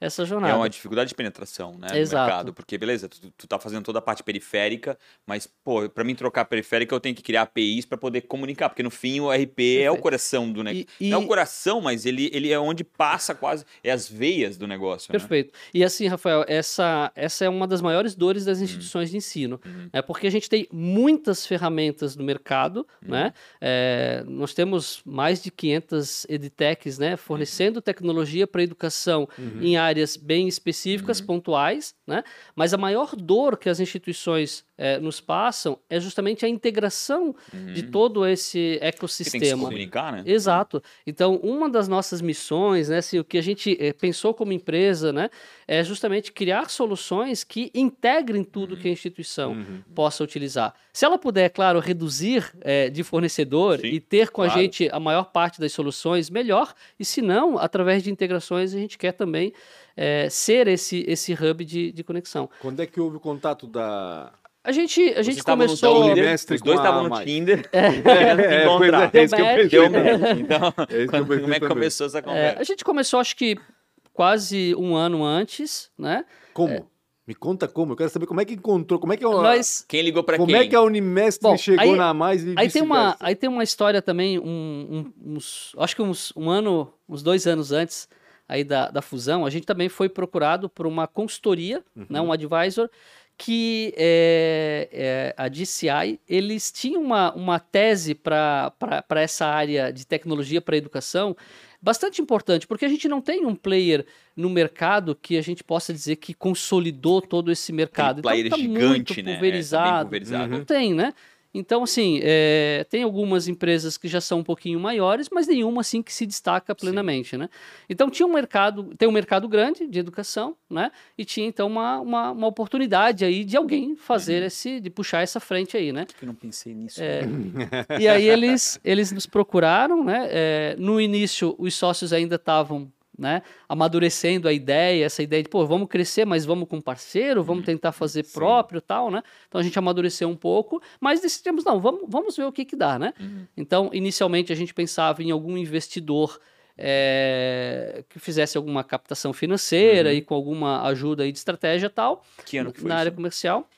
essa É jornada. uma dificuldade de penetração, né, no Exato. mercado, porque beleza, tu, tu tá fazendo toda a parte periférica, mas pô, para mim trocar periférica eu tenho que criar APIs para poder comunicar, porque no fim o RP é o Perfeito. coração do negócio. E- Não é o coração, mas ele, ele é onde passa quase, é as veias do negócio, né? Perfeito. E assim, Rafael, essa, essa é uma das maiores dores das instituições de ensino. É porque a gente tem muitas ferramentas no mercado, né? É, nós temos mais de 500 edtechs, né? Fornecendo tecnologia para educação em áreas bem específicas, pontuais, né? Mas a maior dor que as instituições é, nos passam é justamente a integração de todo esse Porque tem que se ecossistema. comunicar, né? Exato. Então, uma das nossas missões, né, assim, o que a gente eh, pensou como empresa, né, é justamente criar soluções que integrem tudo que a instituição Uhum. possa utilizar. Se ela puder, é claro, reduzir eh, de fornecedor Sim, e ter com a claro. gente a maior parte das soluções, melhor. E se não, através de integrações, a gente quer também eh, ser esse, esse hub de, de conexão. Quando é que houve o contato da. A gente, a gente estavam no começou... Tinder? Os dois estavam no. Tinder, É, pois é, é isso que eu pensei. Então, É isso que eu como é que também. começou essa É, conversa? a gente começou, acho que quase um ano antes, né? Como? Me conta como. Eu quero saber como é que encontrou. Como é que, a- Nós, Quem ligou para como quem? é que a Unimestre Bom, chegou aí- na mais e Aí tem, uma, aí tem uma história também, um- um- uns, acho que uns, um ano, uns dois anos antes aí da, da fusão, a gente também foi procurado por uma consultoria, né, um advisor, que é, é, a DCI, eles tinham uma, uma tese para essa área de tecnologia para educação bastante importante, porque a gente não tem um player no mercado que a gente possa dizer que consolidou todo esse mercado. Aquele player então, tá gigante, muito né? É, tá pulverizado. pulverizado. Não tem, né? Então, assim, é, tem algumas empresas que já são um pouquinho maiores, mas nenhuma, assim, que se destaca plenamente, né? Então, tinha um mercado, tem um mercado grande de educação, né? E tinha, então, uma, uma, uma oportunidade aí de alguém fazer esse, de puxar essa frente aí, né? Que eu não pensei nisso? É, e aí eles, eles nos procuraram, né? É, no início, os sócios ainda estavam né, amadurecendo a ideia, essa ideia de, pô, vamos crescer, mas vamos com parceiro, vamos tentar fazer próprio tal, né? Então a gente amadureceu um pouco, mas decidimos, não, vamos, vamos ver o que que dá, né? Então, inicialmente a gente pensava em algum investidor é, que fizesse alguma captação financeira e com alguma ajuda aí de estratégia tal, Que ano que foi na área isso? comercial.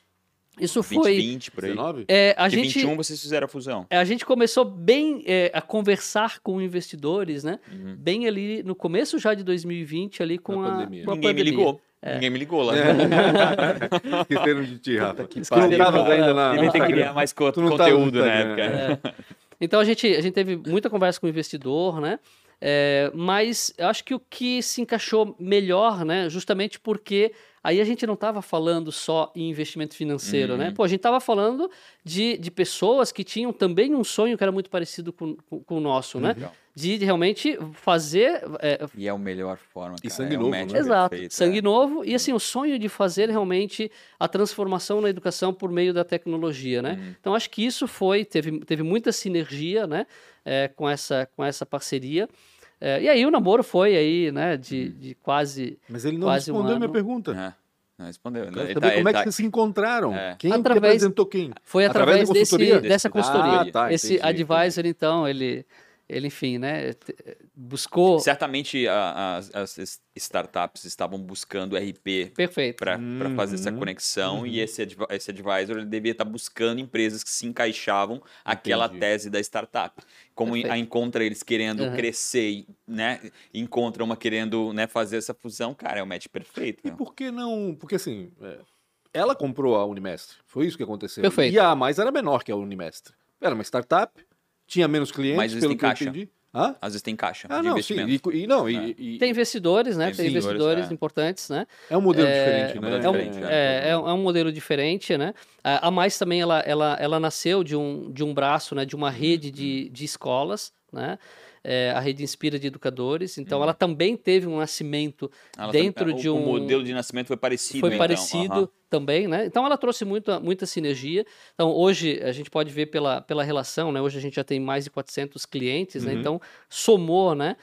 Isso foi... 2020, por aí. 19? É, a Porque gente... 21 vocês fizeram a fusão. É, A gente começou bem é, a conversar com investidores, né? Uhum. Bem ali no começo já de 2020, ali com Na a, pandemia. com a Ninguém me pandemia. ligou. Ninguém me ligou lá. Esqueceram de ti, Rafa. que Tu não ainda na, no Devia ter que criar mais co- conteúdo na Instagram, época. É. Então a gente, a gente teve muita conversa com o investidor, né? É, mas eu acho que o que se encaixou melhor, né? Justamente porque aí a gente não estava falando só em investimento financeiro, né? Uhum. Pô, a gente estava falando de, de pessoas que tinham também um sonho que era muito parecido com, com, com o nosso, né? De, de realmente fazer é, E é a melhor forma, cara. E sangue é novo, né? Exato, perfeito, sangue é. novo e assim o sonho de fazer realmente a transformação na educação por meio da tecnologia, né? Uhum. Então acho que isso foi teve, teve muita sinergia, né? é, com essa com essa parceria É, e aí o namoro foi aí, né? De, Uhum. de quase Mas ele não Quase um respondeu a minha pergunta. É, não respondeu. Ele saber tá- como é que tá- vocês se encontraram. É. Quem que Através- apresentou quem? foi Através através, desse, consultoria? dessa consultoria. Ah, tá, Esse entendi, advisor então ele ele enfim, né? Buscou Certamente a- as, as startups estavam buscando RP perfeito. para fazer essa Uhum, conexão e esse, esse advisor ele devia estar buscando empresas que se encaixavam àquela Entendi. tese da startup. Como Perfeito. a encontra eles querendo Uhum. crescer, né? Encontra uma querendo né, fazer essa fusão, cara, é o match perfeito. E por que não? Porque assim, é, ela comprou a Unimestre. Foi isso que aconteceu. Perfeito. E a mais era menor que a Unimestre. Era uma startup, tinha menos clientes, Mas eles pelo têm que eu caixa. entendi. Hã? Às vezes tem caixa Ah, de não, sim. investimento. E, e não, É. e, e- Tem investidores, né? Tem Tem, investidores, é. importantes, né? é um modelo É, diferente, é um né? modelo É um, diferente, né? é, é um é um modelo diferente, né? A a Mais também, ela, ela, ela nasceu de um, de um braço, né? De uma rede de, de escolas, né? É, a rede Inspira de Educadores. Então, ela também teve um nascimento Ela dentro também- de o- um... O modelo de nascimento foi parecido. foi então, parecido aham. também, né? Então ela trouxe muita, muita sinergia. Então hoje a gente pode ver pela, pela relação, né? Hoje a gente já tem mais de 400 clientes, né? Uhum. Então somou, né?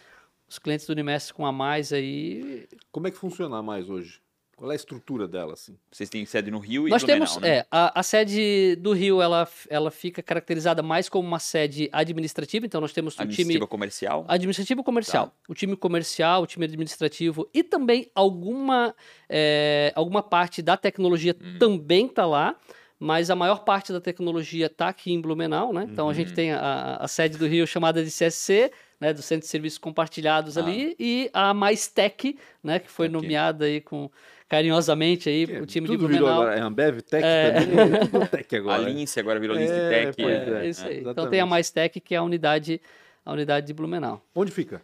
Os clientes do Unimestre com a mais aí. Como é que funciona a mais hoje? Qual é a estrutura dela, assim? Vocês têm sede no Rio e Nós Blumenau, temos, né? é, a, a sede do Rio, ela, ela fica caracterizada mais como uma sede administrativa, então nós temos o time Administrativa comercial. administrativo comercial, Tá. o time comercial, o time administrativo e também alguma, é, alguma parte da tecnologia Uhum. também está lá, mas a maior parte da tecnologia está aqui em Blumenau, né? Então a gente Uhum. tem a, a- a sede do Rio chamada de CSC, né, do Centro de Serviços Compartilhados Ah. ali, e a Mais Tech, né, que foi Ok. nomeada aí com carinhosamente aí o time de Tudo virou Blumenau. agora, é Ambev Tech É. também, é tudo Tech A agora. Lince agora virou Lince É, Tech. É, é, isso aí. Então tem a Mais Tech, que é a unidade, a unidade de Blumenau. Onde fica?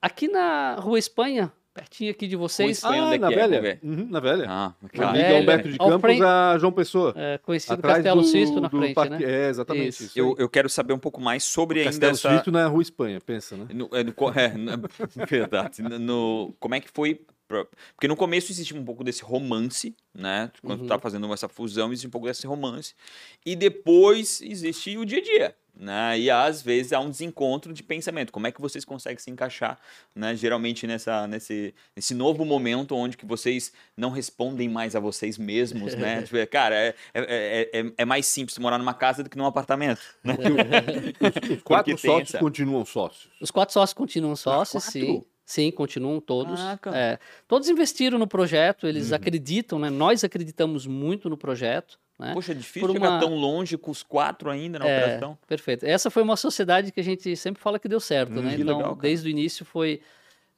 Aqui na Rua Espanha, pertinho aqui de vocês, Espanha, onde é na que é? velha? Uhum, na velha. Ah, Na velha, Alberto de Campos frente- a João Pessoa. é, conhecido Atrás Castelo do, na frente, parque- né? É, exatamente Isso. isso. Eu, eu quero saber um pouco mais sobre ainda Castelo essa... Na Rua Espanha, pensa, né? No, é, no é, na- verdade. No- como é que foi? Pra- Porque no começo existe um pouco desse romance, né? Quando Uhum. tu tá fazendo essa fusão, existe um pouco desse romance. E depois existe o dia a dia. Né? E às vezes há um desencontro de pensamento. Como é que vocês conseguem se encaixar, né? Geralmente nessa, nesse, nesse novo momento onde que vocês não respondem mais a vocês mesmos, né? Tipo, é, cara, é, é, é, é mais simples morar numa casa do que num apartamento. Né? Os quatro sócios essa- continuam sócios. Os quatro sócios continuam sócios, sim. Sim, continuam todos. É, todos investiram no projeto, eles Uhum. acreditam, né? Nós acreditamos muito no projeto. Né? Poxa, é difícil Por chegar uma- tão longe com os quatro ainda na É, operação. Perfeito. Essa foi uma sociedade que a gente sempre fala que deu certo, Hum, né? que Então, legal, desde o início foi,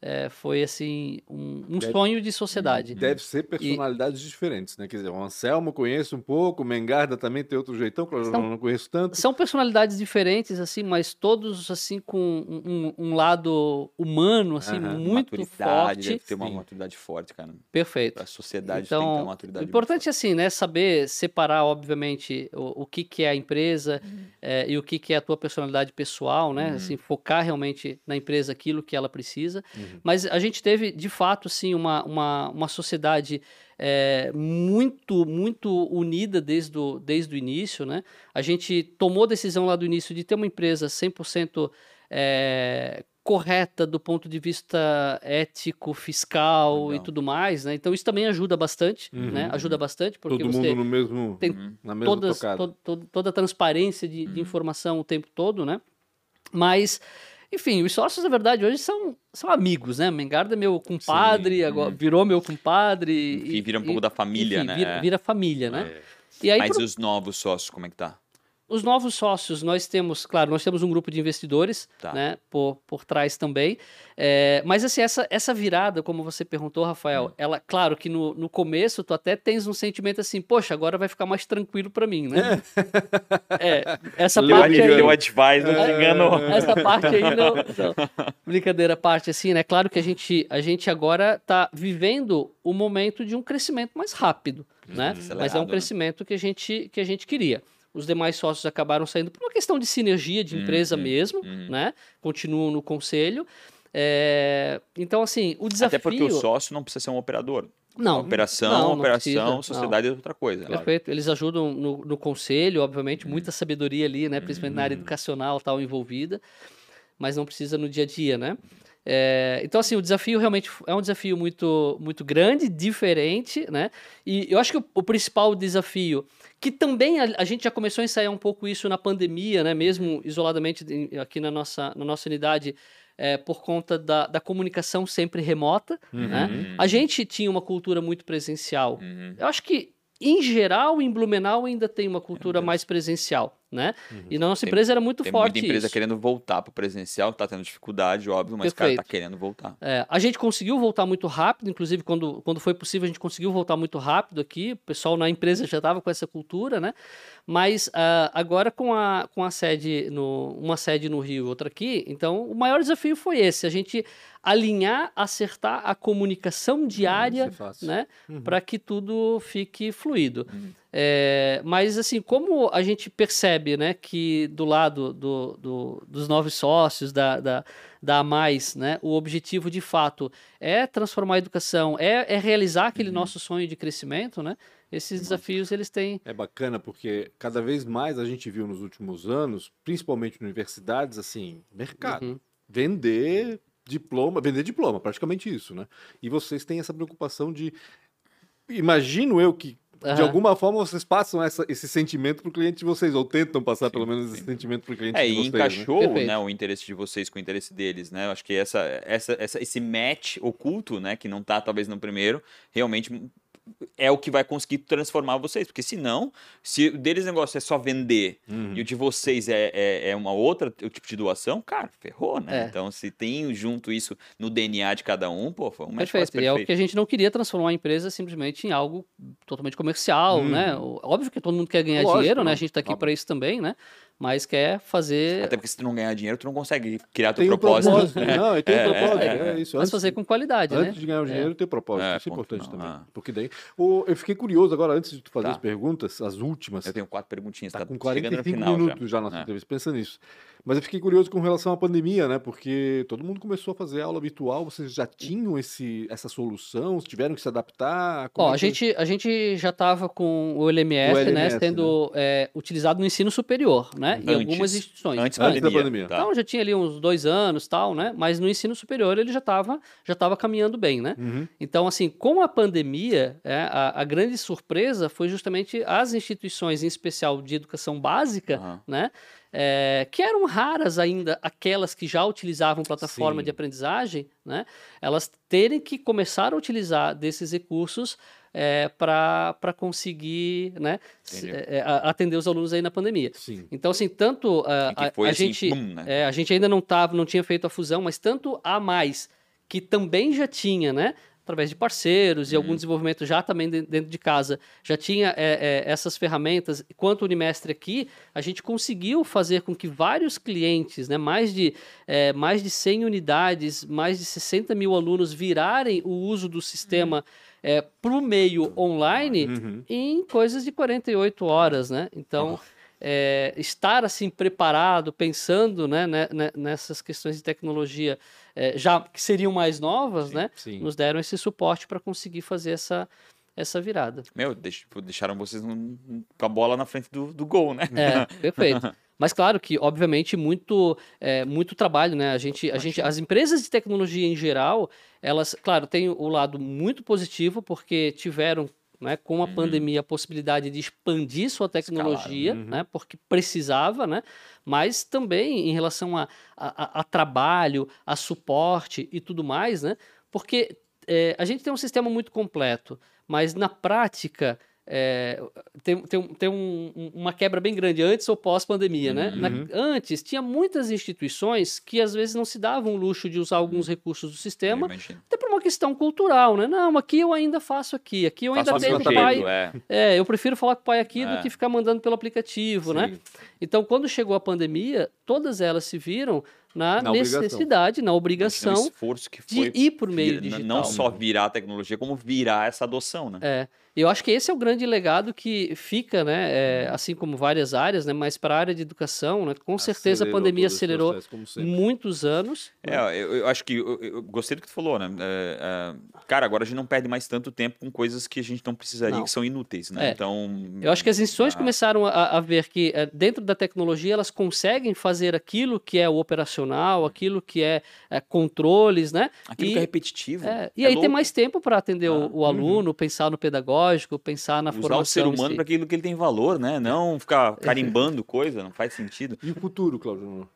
é, foi assim, um, um Deve- sonho de sociedade. Deve ser personalidades diferentes, né? Quer dizer, o Anselmo eu conheço um pouco, o Mengarda também tem outro jeitão, que eu não conheço tanto. São personalidades diferentes, assim, mas todos, assim, com um, um- lado humano, assim, Aham. muito maturidade, forte. deve ter uma Sim. maturidade forte, cara. Perfeito. A sociedade tem que ter uma Então, maturidade o muito importante é assim, né? Saber separar, obviamente, o, o que, que é a empresa Uhum. eh, e o que, que é a tua personalidade pessoal, né? Uhum. Assim, focar realmente na empresa aquilo que ela precisa. Uhum. Mas a gente teve, de fato, sim, uma, uma, uma sociedade eh, muito, muito unida desde o, desde o início, né? A gente tomou a decisão lá do início de ter uma empresa 100% eh, correta do ponto de vista ético, fiscal e Legal. tudo mais, né? Então isso também ajuda bastante, Uhum. né? Ajuda bastante porque Todo mundo no mesmo, tem Uhum. na mesma todas, to- to- toda a transparência de, Uhum. de informação o tempo todo, né? Mas, enfim, os sócios, na verdade, hoje são, são amigos, né? Mengarda é meu compadre, Sim, agora virou meu compadre. Enfim, vira um pouco da família, enfim, né? Vira, vira família, né? É. E aí, Mas pro- os novos sócios, como é que tá? Os novos sócios, nós temos, claro, nós temos um grupo de investidores, Tá. né, por, por trás também. É, mas assim, essa, essa virada, como você perguntou, Hum. Rafael, ela, claro que no, no começo tu até tens um sentimento assim, poxa, agora vai ficar mais tranquilo para mim, né? É, essa Leu parte aí, Deu advice, não É. te enganou. essa parte aí não, não. Brincadeira parte, assim, né? Claro que a gente, a gente agora está vivendo o momento de um crescimento mais rápido, né? Mas é um né? crescimento que a gente, que a gente queria. Os demais sócios acabaram saindo por uma questão de sinergia de empresa Uhum, mesmo, uhum. né? Continuam no conselho. É, Então, assim, o desafio... Até porque o sócio não precisa ser um operador. Não, operação, não, não operação, precisa, não. sociedade é outra coisa. Perfeito. Eles ajudam no, no conselho, obviamente, muita sabedoria ali, né? Principalmente na área Uhum. educacional tal envolvida, mas não precisa no dia a dia, né? É, então, assim, o desafio realmente é um desafio muito, muito grande, diferente, né? E eu acho que o, o principal desafio, que também a, a gente já começou a ensaiar um pouco isso na pandemia, né? Mesmo isoladamente aqui na nossa, na nossa unidade, é, por conta da, da comunicação sempre remota, né? Uhum. A gente tinha uma cultura muito presencial. Uhum. Eu acho que, em geral, em Blumenau ainda tem uma cultura mais presencial, né? E na nossa Tem- empresa era muito Tem forte muita empresa isso. querendo voltar pro presencial, tá tendo dificuldade, óbvio, mas cara, tá Perfeito. querendo voltar. É, a gente conseguiu voltar muito rápido, inclusive quando, quando foi possível a gente conseguiu voltar muito rápido aqui. O pessoal na empresa já estava com essa cultura, né? Mas ah, agora com a, com a sede no, uma sede no Rio e outra aqui, então o maior desafio foi esse, a gente alinhar, acertar a comunicação diária, Isso é fácil. né? Uhum. Para que tudo fique fluido. Uhum. É, mas assim, como a gente percebe, né, que do lado do, do- dos novos sócios da, da, da A Mais, né, o objetivo de fato é transformar a educação, é, é realizar aquele nosso sonho de crescimento, né? Esses desafios eles têm. É bacana porque cada vez mais a gente viu nos últimos anos, principalmente em universidades, assim, mercado. Uhum. Vender diploma, vender diploma, praticamente isso, né? E vocês têm essa preocupação de imagino eu que de Aham. alguma forma vocês passam essa- esse sentimento pro cliente de vocês, ou tentam passar pelo menos esse sentimento pro cliente É, de e vocês. né? encaixou Perfeito. né, o interesse de vocês com o interesse deles, né? Eu acho que essa, essa, essa, esse match oculto, né, que não tá talvez no primeiro, realmente é o que vai conseguir transformar vocês. Porque senão, se o deles negócio é só vender Uhum. e o de vocês é, é, é uma outra o tipo de doação, cara, ferrou, né? É. Então, se tem junto isso no DNA de cada um, pô, foi um Perfeito. quase E é o que a gente não queria transformar a empresa simplesmente em algo totalmente comercial, Hum. né? O- Óbvio que todo mundo quer ganhar Lógico, dinheiro, né? A gente está aqui para isso também, né? Mas quer fazer, Até porque se tu não ganhar dinheiro, tu não consegue criar teu Tem um propósito. propósito. Não, e tem um É, propósito. é, É, é. isso. mas Antes, fazer com qualidade, né? antes de ganhar o dinheiro, ter propósito. É, isso é importante final, também. ah. Porque daí. O- eu fiquei curioso agora, antes de tu fazer Tá. as perguntas, as últimas. Eu tenho quatro perguntinhas, Tá tá, com chegando 45 no final minutos já, na nossa É. entrevista, pensa nisso. Mas eu fiquei curioso com relação à pandemia, né? Porque todo mundo começou a fazer aula virtual, vocês já tinham esse, essa solução, tiveram que se adaptar? Como Ó, é a gente, a gente já estava com o LMS, O né, LMS, sendo é, utilizado no ensino superior, né, em Antes. algumas instituições. Antes da Antes da pandemia. pandemia. tá. Então já tinha ali uns dois anos, tal, né? Mas no ensino superior ele já estava já tava caminhando bem, né? Uhum. Então, assim, com a pandemia, é, a, a grande surpresa foi justamente as instituições, em especial de educação básica, Aham. né? é, que eram raras ainda aquelas que já utilizavam plataforma Sim. de aprendizagem, né? Elas terem que começar a utilizar desses recursos para conseguir né, é, atender os alunos aí na pandemia. Sim. Então, assim, tanto a, a- a assim, gente, pum, né? é, a gente ainda não tava, não tinha feito a fusão, mas tanto a mais que também já tinha, né? Através de parceiros e algum desenvolvimento já também de- dentro de casa, já tinha é, é, essas ferramentas. Quanto o Unimestre aqui, a gente conseguiu fazer com que vários clientes, né, mais, de, é, mais de 100 unidades, mais de 60 mil alunos virarem o uso do sistema para o meio online Uhum. em coisas de 48 horas, né? Então, é, estar assim preparado, pensando né, né, né, nessas questões de tecnologia é, já que seriam mais novas, né? Sim. Nos deram esse suporte para conseguir fazer essa, essa virada. Meu, deix- deixaram vocês com a bola na frente do, do gol, né? É, perfeito. Mas claro que, obviamente, muito, é, muito trabalho, né? A gente, a gente, as empresas de tecnologia em geral, elas, claro, têm o lado muito positivo, porque tiveram, né, com a pandemia, a possibilidade de expandir sua tecnologia, né? Porque precisava, né? Mas também em relação a, a, a- a trabalho, a suporte e tudo mais, né? Porque é, a gente tem um sistema muito completo, mas na prática é, tem, tem, um- tem um- um- uma quebra bem grande antes ou pós-pandemia, né? Na- antes, tinha muitas instituições que às vezes não se davam o luxo de usar alguns recursos do sistema, até por uma questão cultural, né? Não, aqui eu ainda faço aqui, aqui eu Faço ainda tenho o pai. é. É, eu prefiro falar com o pai aqui É. do que ficar mandando pelo aplicativo, né? Sim. Então, quando chegou a pandemia, todas elas se viram na, Na obrigação. necessidade, na Imagina o obrigação esforço que de foi ir por meio vir- digital. Não só virar a tecnologia, como virar essa adoção, né? É, eu acho que esse é o grande legado que fica, né, é, assim como várias áreas, né, mas para a área de educação, né, com certeza a Acelerou pandemia acelerou processo, como sempre. muitos anos. né? É, eu, eu acho que eu, eu gostei do que tu falou, né? É, é, cara, agora a gente não perde mais tanto tempo com coisas que a gente não precisaria, Não. que são inúteis, né? É. Então. Eu acho que as instituições ah, começaram a, a ver que é, dentro da tecnologia elas conseguem fazer aquilo que é o operacional, aquilo que é, é, controles, né? Aquilo e, que é repetitivo. é, e é aí tem louco. mais tempo para atender Ah, o, o aluno, pensar no pedagógico, pensar na Usar formação. o ser humano si. para aquilo que ele tem valor, né? Não ficar carimbando coisa, não faz sentido. E o futuro, Claudio?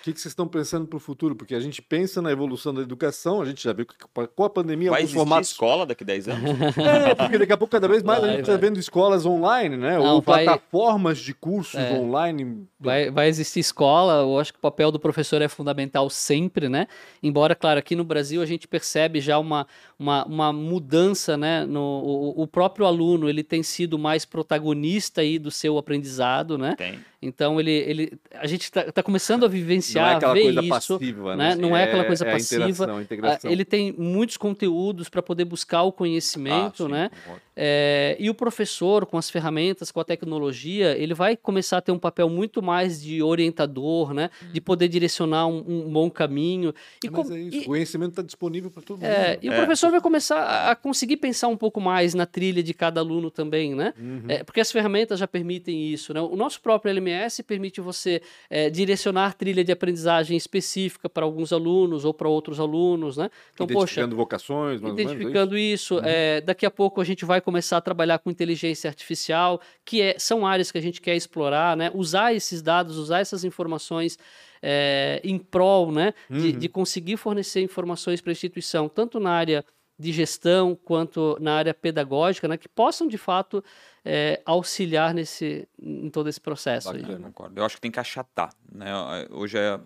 O que, que vocês estão pensando para o futuro? Porque a gente pensa na evolução da educação, a gente já viu que com a pandemia Vai alguns existir formatos. escola daqui a 10 anos? É, porque daqui a pouco, cada vez mais, a Vai, gente está vendo escolas online, né? Não, Ou vai- plataformas de cursos É. online. Vai, vai existir escola, eu acho que o papel do professor é fundamental sempre, né? Embora, claro, aqui no Brasil a gente percebe já uma, uma, uma mudança, né? No, o, o próprio aluno, ele tem sido mais protagonista aí do seu aprendizado, né? Tem. Então, ele, ele, a gente está começando a Não vivenciar, é aquela ver coisa isso. passiva, né? Não é aquela coisa a passiva. interação, a Ah, integração. Ele tem muitos conteúdos para poder buscar o conhecimento, Ah, sim, né? É, e o professor, com as ferramentas, com a tecnologia, ele vai começar a ter um papel muito mais de orientador, né? De poder direcionar um, um bom caminho. E, É, mas com- é isso, e- o conhecimento está disponível para todo mundo. é, e o É. professor vai começar a- conseguir pensar um pouco mais na trilha de cada aluno também, né? Uhum. É, porque as ferramentas já permitem isso, né? O nosso próprio LMS permite você é, direcionar trilha de aprendizagem específica para alguns alunos ou para outros alunos, né? Então, identificando poxa, vocações, mais identificando menos, é isso. Uhum. É, daqui a pouco a gente vai começar a trabalhar com inteligência artificial, que é, são áreas que a gente quer explorar, né? Usar esses dados, usar essas informações é, em prol, né? Uhum. De, de conseguir fornecer informações para a instituição, tanto na área de gestão quanto na área pedagógica, né, que possam de fato é, auxiliar nesse, em todo esse processo. Bacana. Eu acho que tem que achatar. Né? Hoje é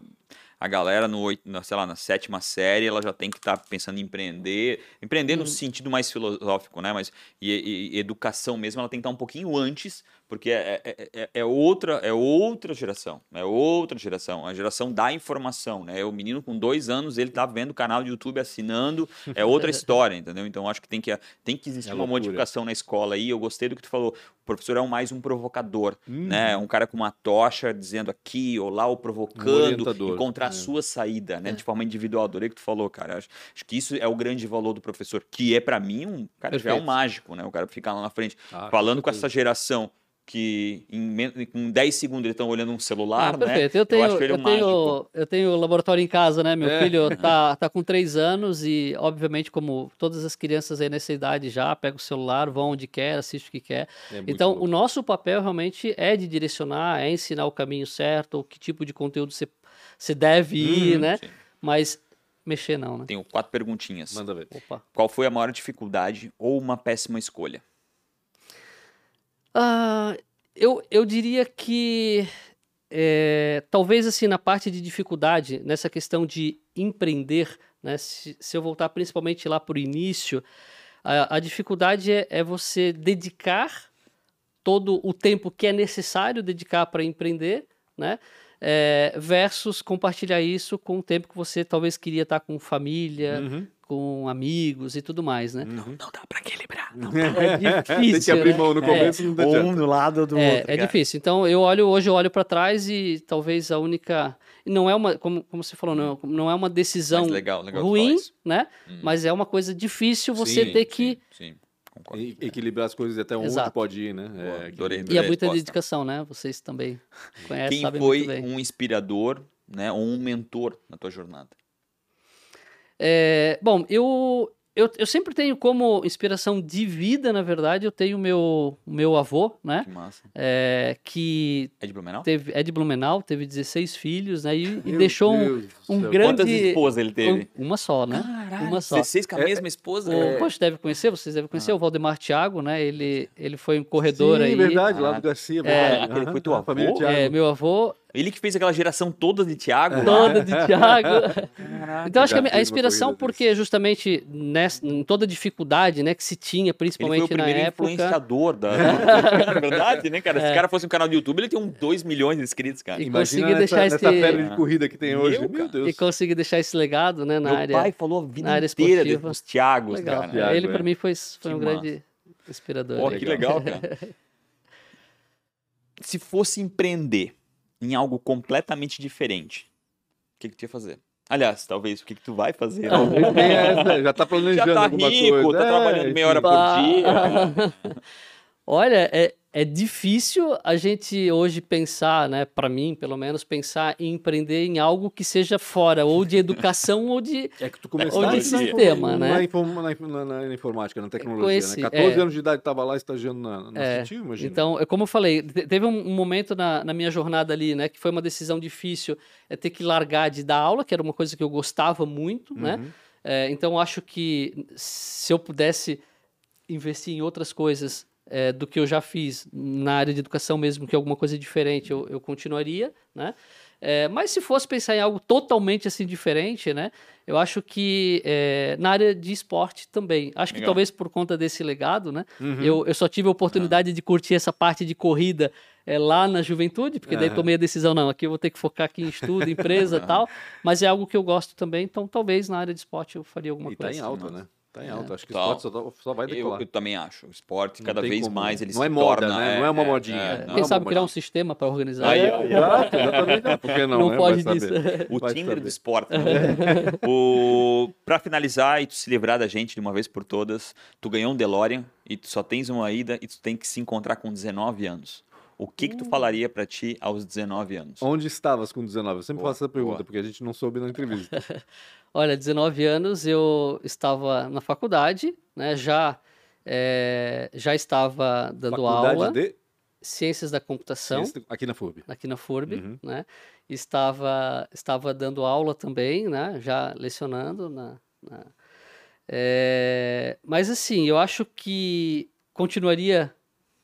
a galera no, na, sei lá, na sétima série, ela já tem que estar tá pensando em empreender, empreender no uhum. sentido mais filosófico, né? Mas e, e, e, educação mesmo, ela tem que estar tá um pouquinho antes, porque é, é, é, é, outra é outra geração, é outra geração, a geração da informação, né? O menino com dois anos, ele tá vendo o canal de YouTube assinando, é outra história, entendeu? Então acho que tem que tem que existir é uma modificação na escola aí. Eu gostei do que tu falou. O professor é um, mais um provocador, uhum. né? Um cara com uma tocha dizendo aqui ou lá, ou provocando, um encontrar a é. sua saída, né? É. De forma individual. Adorei que tu falou, cara. Acho, acho, que isso é o grande valor do professor, que é para mim um cara já é um mágico, né? O cara ficar lá na frente ah, falando com essa geração que em, em 10 segundos eles estão olhando um celular, ah, né? perfeito. né? Eu tenho, eu, eu, um tenho, eu tenho laboratório em casa, né? Meu é. filho tá, tá com 3 anos e, obviamente, como todas as crianças aí nessa idade já, pega o celular, vão onde quer, assiste o que quer. É então, bom. o nosso papel realmente é de direcionar, é ensinar o caminho certo, o que tipo de conteúdo você, você deve ir, hum, né? Sim. Mas mexer não, né? Tenho quatro perguntinhas. Manda ver. Opa. Qual foi a maior dificuldade ou uma péssima escolha? Uh, eu, eu diria que é, talvez assim na parte de dificuldade, nessa questão de empreender, né, se, se eu voltar principalmente lá para o início, a, a dificuldade é, é, você dedicar todo o tempo que é necessário dedicar para empreender, né? É, versus compartilhar isso com o tempo que você talvez queria estar com família, uhum com amigos e tudo mais, né? Não, não dá para. Não É difícil. Tem que abrir né? mão no começo, é. não dá Um do lado do é, outro. É difícil. Então eu olho hoje eu olho para trás e talvez a única não é uma como, como você falou não, não é uma decisão legal, legal ruim, né? Hum. Mas é uma coisa difícil você sim, ter que sim, sim. E, equilibrar as coisas até onde Exato. pode ir, né? É, adorei, e é muita dedicação, né? Vocês também conhecem, Quem foi um inspirador, né, ou um mentor na tua jornada? É, bom, eu, eu, eu sempre tenho como inspiração de vida, na verdade, eu tenho meu meu avô, né? Que massa. É, que é de Blumenau? Teve, é de Blumenau, teve 16 filhos, né? E, e deixou Deus um, um grande... Quantas esposas ele teve? Um, uma só, né? Caralho, uma só. 16 com a é, mesma esposa? O, é. Poxa, deve conhecer, vocês devem conhecer ah. o Valdemar Thiago, né? Ele, ele foi um corredor Sim, aí. verdade, lá do Garcia. É, aquele foi tua família É, meu avô ele que fez aquela geração toda de Thiago. Toda de Thiago. então acho que a, a inspiração, porque justamente nessa, em toda a dificuldade né, que se tinha, principalmente ele foi o na época. influenciador da. é verdade, né, cara? É. Se o cara fosse um canal de YouTube, ele tem um 2 milhões de inscritos, cara. E conseguir deixar nessa, esse. febre de corrida que tem hoje. Meu, Meu Deus. E conseguir deixar esse legado, né, na Meu área. Meu pai falou a vida inteira dos Thiagos, legal. cara. Thiago, ele, é. para mim, foi, foi um massa. grande inspirador. Pô, que legal, cara. Se fosse empreender em algo completamente diferente, o que, que tu ia fazer? Aliás, talvez o que, que tu vai fazer? Né? já tá planejando já tá alguma rico, coisa. tá é, trabalhando meia hora por dia. Olha, é, é difícil a gente hoje pensar, né, para mim, pelo menos, pensar em empreender em algo que seja fora ou de educação ou de é que tu começaste ou de sistema, né? Na, na, na, informática, na tecnologia, Conheci, né? 14 é, anos de idade estava lá estagiando na, na é, imagina. Então, é como eu falei, teve um, momento na, na, minha jornada ali, né, que foi uma decisão difícil, é ter que largar de dar aula, que era uma coisa que eu gostava muito, né? uhum. né? É, então, acho que se eu pudesse investir em outras coisas é, do que eu já fiz na área de educação mesmo, que é alguma coisa diferente, eu, eu continuaria, né? É, mas se fosse pensar em algo totalmente assim diferente, né? Eu acho que é, na área de esporte também. Acho Legal. que talvez por conta desse legado, né? Uhum. Eu, eu só tive a oportunidade uhum. de curtir essa parte de corrida é, lá na juventude, porque daí tomei a decisão, não, aqui eu vou ter que focar aqui em estudo, empresa e tal. Mas é algo que eu gosto também, então talvez na área de esporte eu faria alguma e coisa. E tá em alta, assim. né? Tá em alta, é. acho que o esporte só, só vai decolar. Eu, eu, também acho. O esporte, cada vez como. mais, ele não se é moda, torna... Né? É, não é uma é, modinha. É, Quem é sabe criar um sistema para organizar. Aí, é, exato, exatamente. Não, porque não, não né? pode disso. O Vai Tinder saber. do esporte. Né? o... Para finalizar e tu se livrar da gente de uma vez por todas, tu ganhou um DeLorean e tu só tens uma ida e tu tem que se encontrar com 19 anos. O que que tu falaria pra ti aos 19 anos? Onde estavas com 19? Eu sempre Boa, faço essa pergunta, boa. porque a gente não soube na entrevista. Olha, 19 anos eu estava na faculdade, né? Já, eh, já estava dando Faculdade aula, de Ciências da Computação, Ciência- aqui na FURB. aqui na FURB, Uhum. né? Estava, estava dando aula também, né? Já lecionando na... na- Eh, mas assim, eu acho que continuaria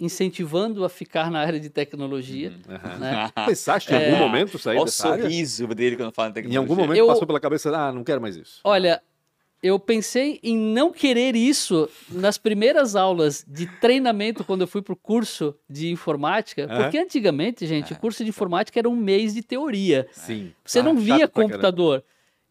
incentivando a ficar na área de tecnologia, Aham. né? Pensaste em algum momento sair Olha o dessa área? sorriso dele quando fala em Em tecnologia. algum momento Eu- passou pela cabeça, ah, não quero mais isso. Olha, eu pensei em não querer isso nas primeiras aulas de treinamento quando eu fui pro curso de informática, porque antigamente, gente, o curso de informática era um mês de teoria. Sim. Você Ah, não via computador.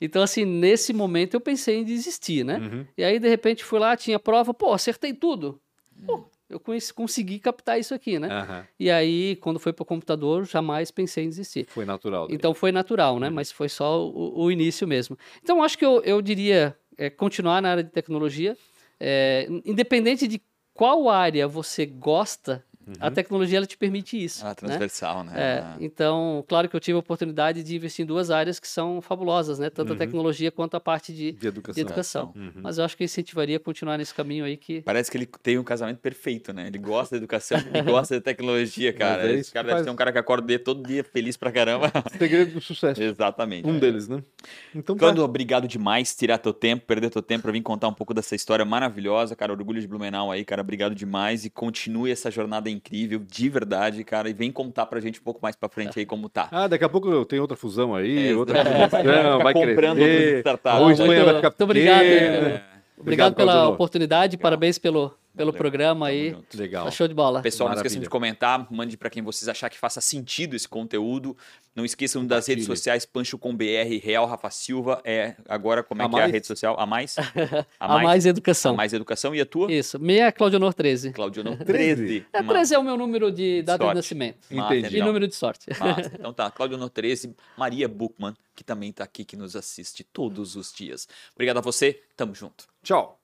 Então, assim, nesse momento eu pensei em desistir, né? Uhum. E aí, de repente, fui lá, tinha prova, pô, acertei tudo. Pô, eu conheci- consegui captar isso aqui, né? Aham. E aí, quando foi pro computador, jamais pensei em desistir. Foi natural. daí. Então foi natural, né? Mas foi só o, o início mesmo. Então acho que eu, eu diria é, continuar na área de tecnologia, é, independente de qual área você gosta, a tecnologia ela te permite isso. Ah, né? transversal, né? É, então, claro que eu tive a oportunidade de investir em duas áreas que são fabulosas, né? Tanto a tecnologia quanto a parte de, de educação. de educação. Uhum. Mas eu acho que eu incentivaria a continuar nesse caminho aí que Parece que ele tem um casamento perfeito, né? Ele gosta da educação e gosta da tecnologia, cara. é Esse cara que deve faz. ser um cara que acorda todo dia feliz pra caramba. Segredo do sucesso. Exatamente. Um é. deles, né? Então tá. Claudio, obrigado demais tirar teu tempo, perder teu tempo pra vir contar um pouco dessa história maravilhosa, cara. Orgulho de Blumenau aí, cara. Obrigado demais e continue essa jornada incrível, de verdade, cara. E vem contar pra gente um pouco mais pra frente aí como tá. Ah, daqui a pouco tem outra fusão aí, É, outra é, vai aquisição, vai comprando outras crescer. startups. Ou Espanha vai ficar muito obrigado, pequena. hein, Obrigado, pela oportunidade, parabéns pelo, pelo Valeu. programa aí. Junto. Legal. Tá show de bola. Pessoal, não esqueçam Maravilha. de comentar, mande pra quem vocês achar que faça sentido esse conteúdo. Não esqueçam das redes sociais Pancho com BR, Real Rafa Silva. É agora como é A que é a mais? rede social? A mais? A mais educação. A mais educação e a tua? Isso. Meia Claudionor 13. Claudionor 13. 13. É, 13 é o meu número de data Sorte. de nascimento. Entendi. E número de sorte. Massa. Então tá, Claudionor 13, Maria Buchmann, que também tá aqui, que nos assiste todos os dias. Obrigado a você, tamo junto. Tchau.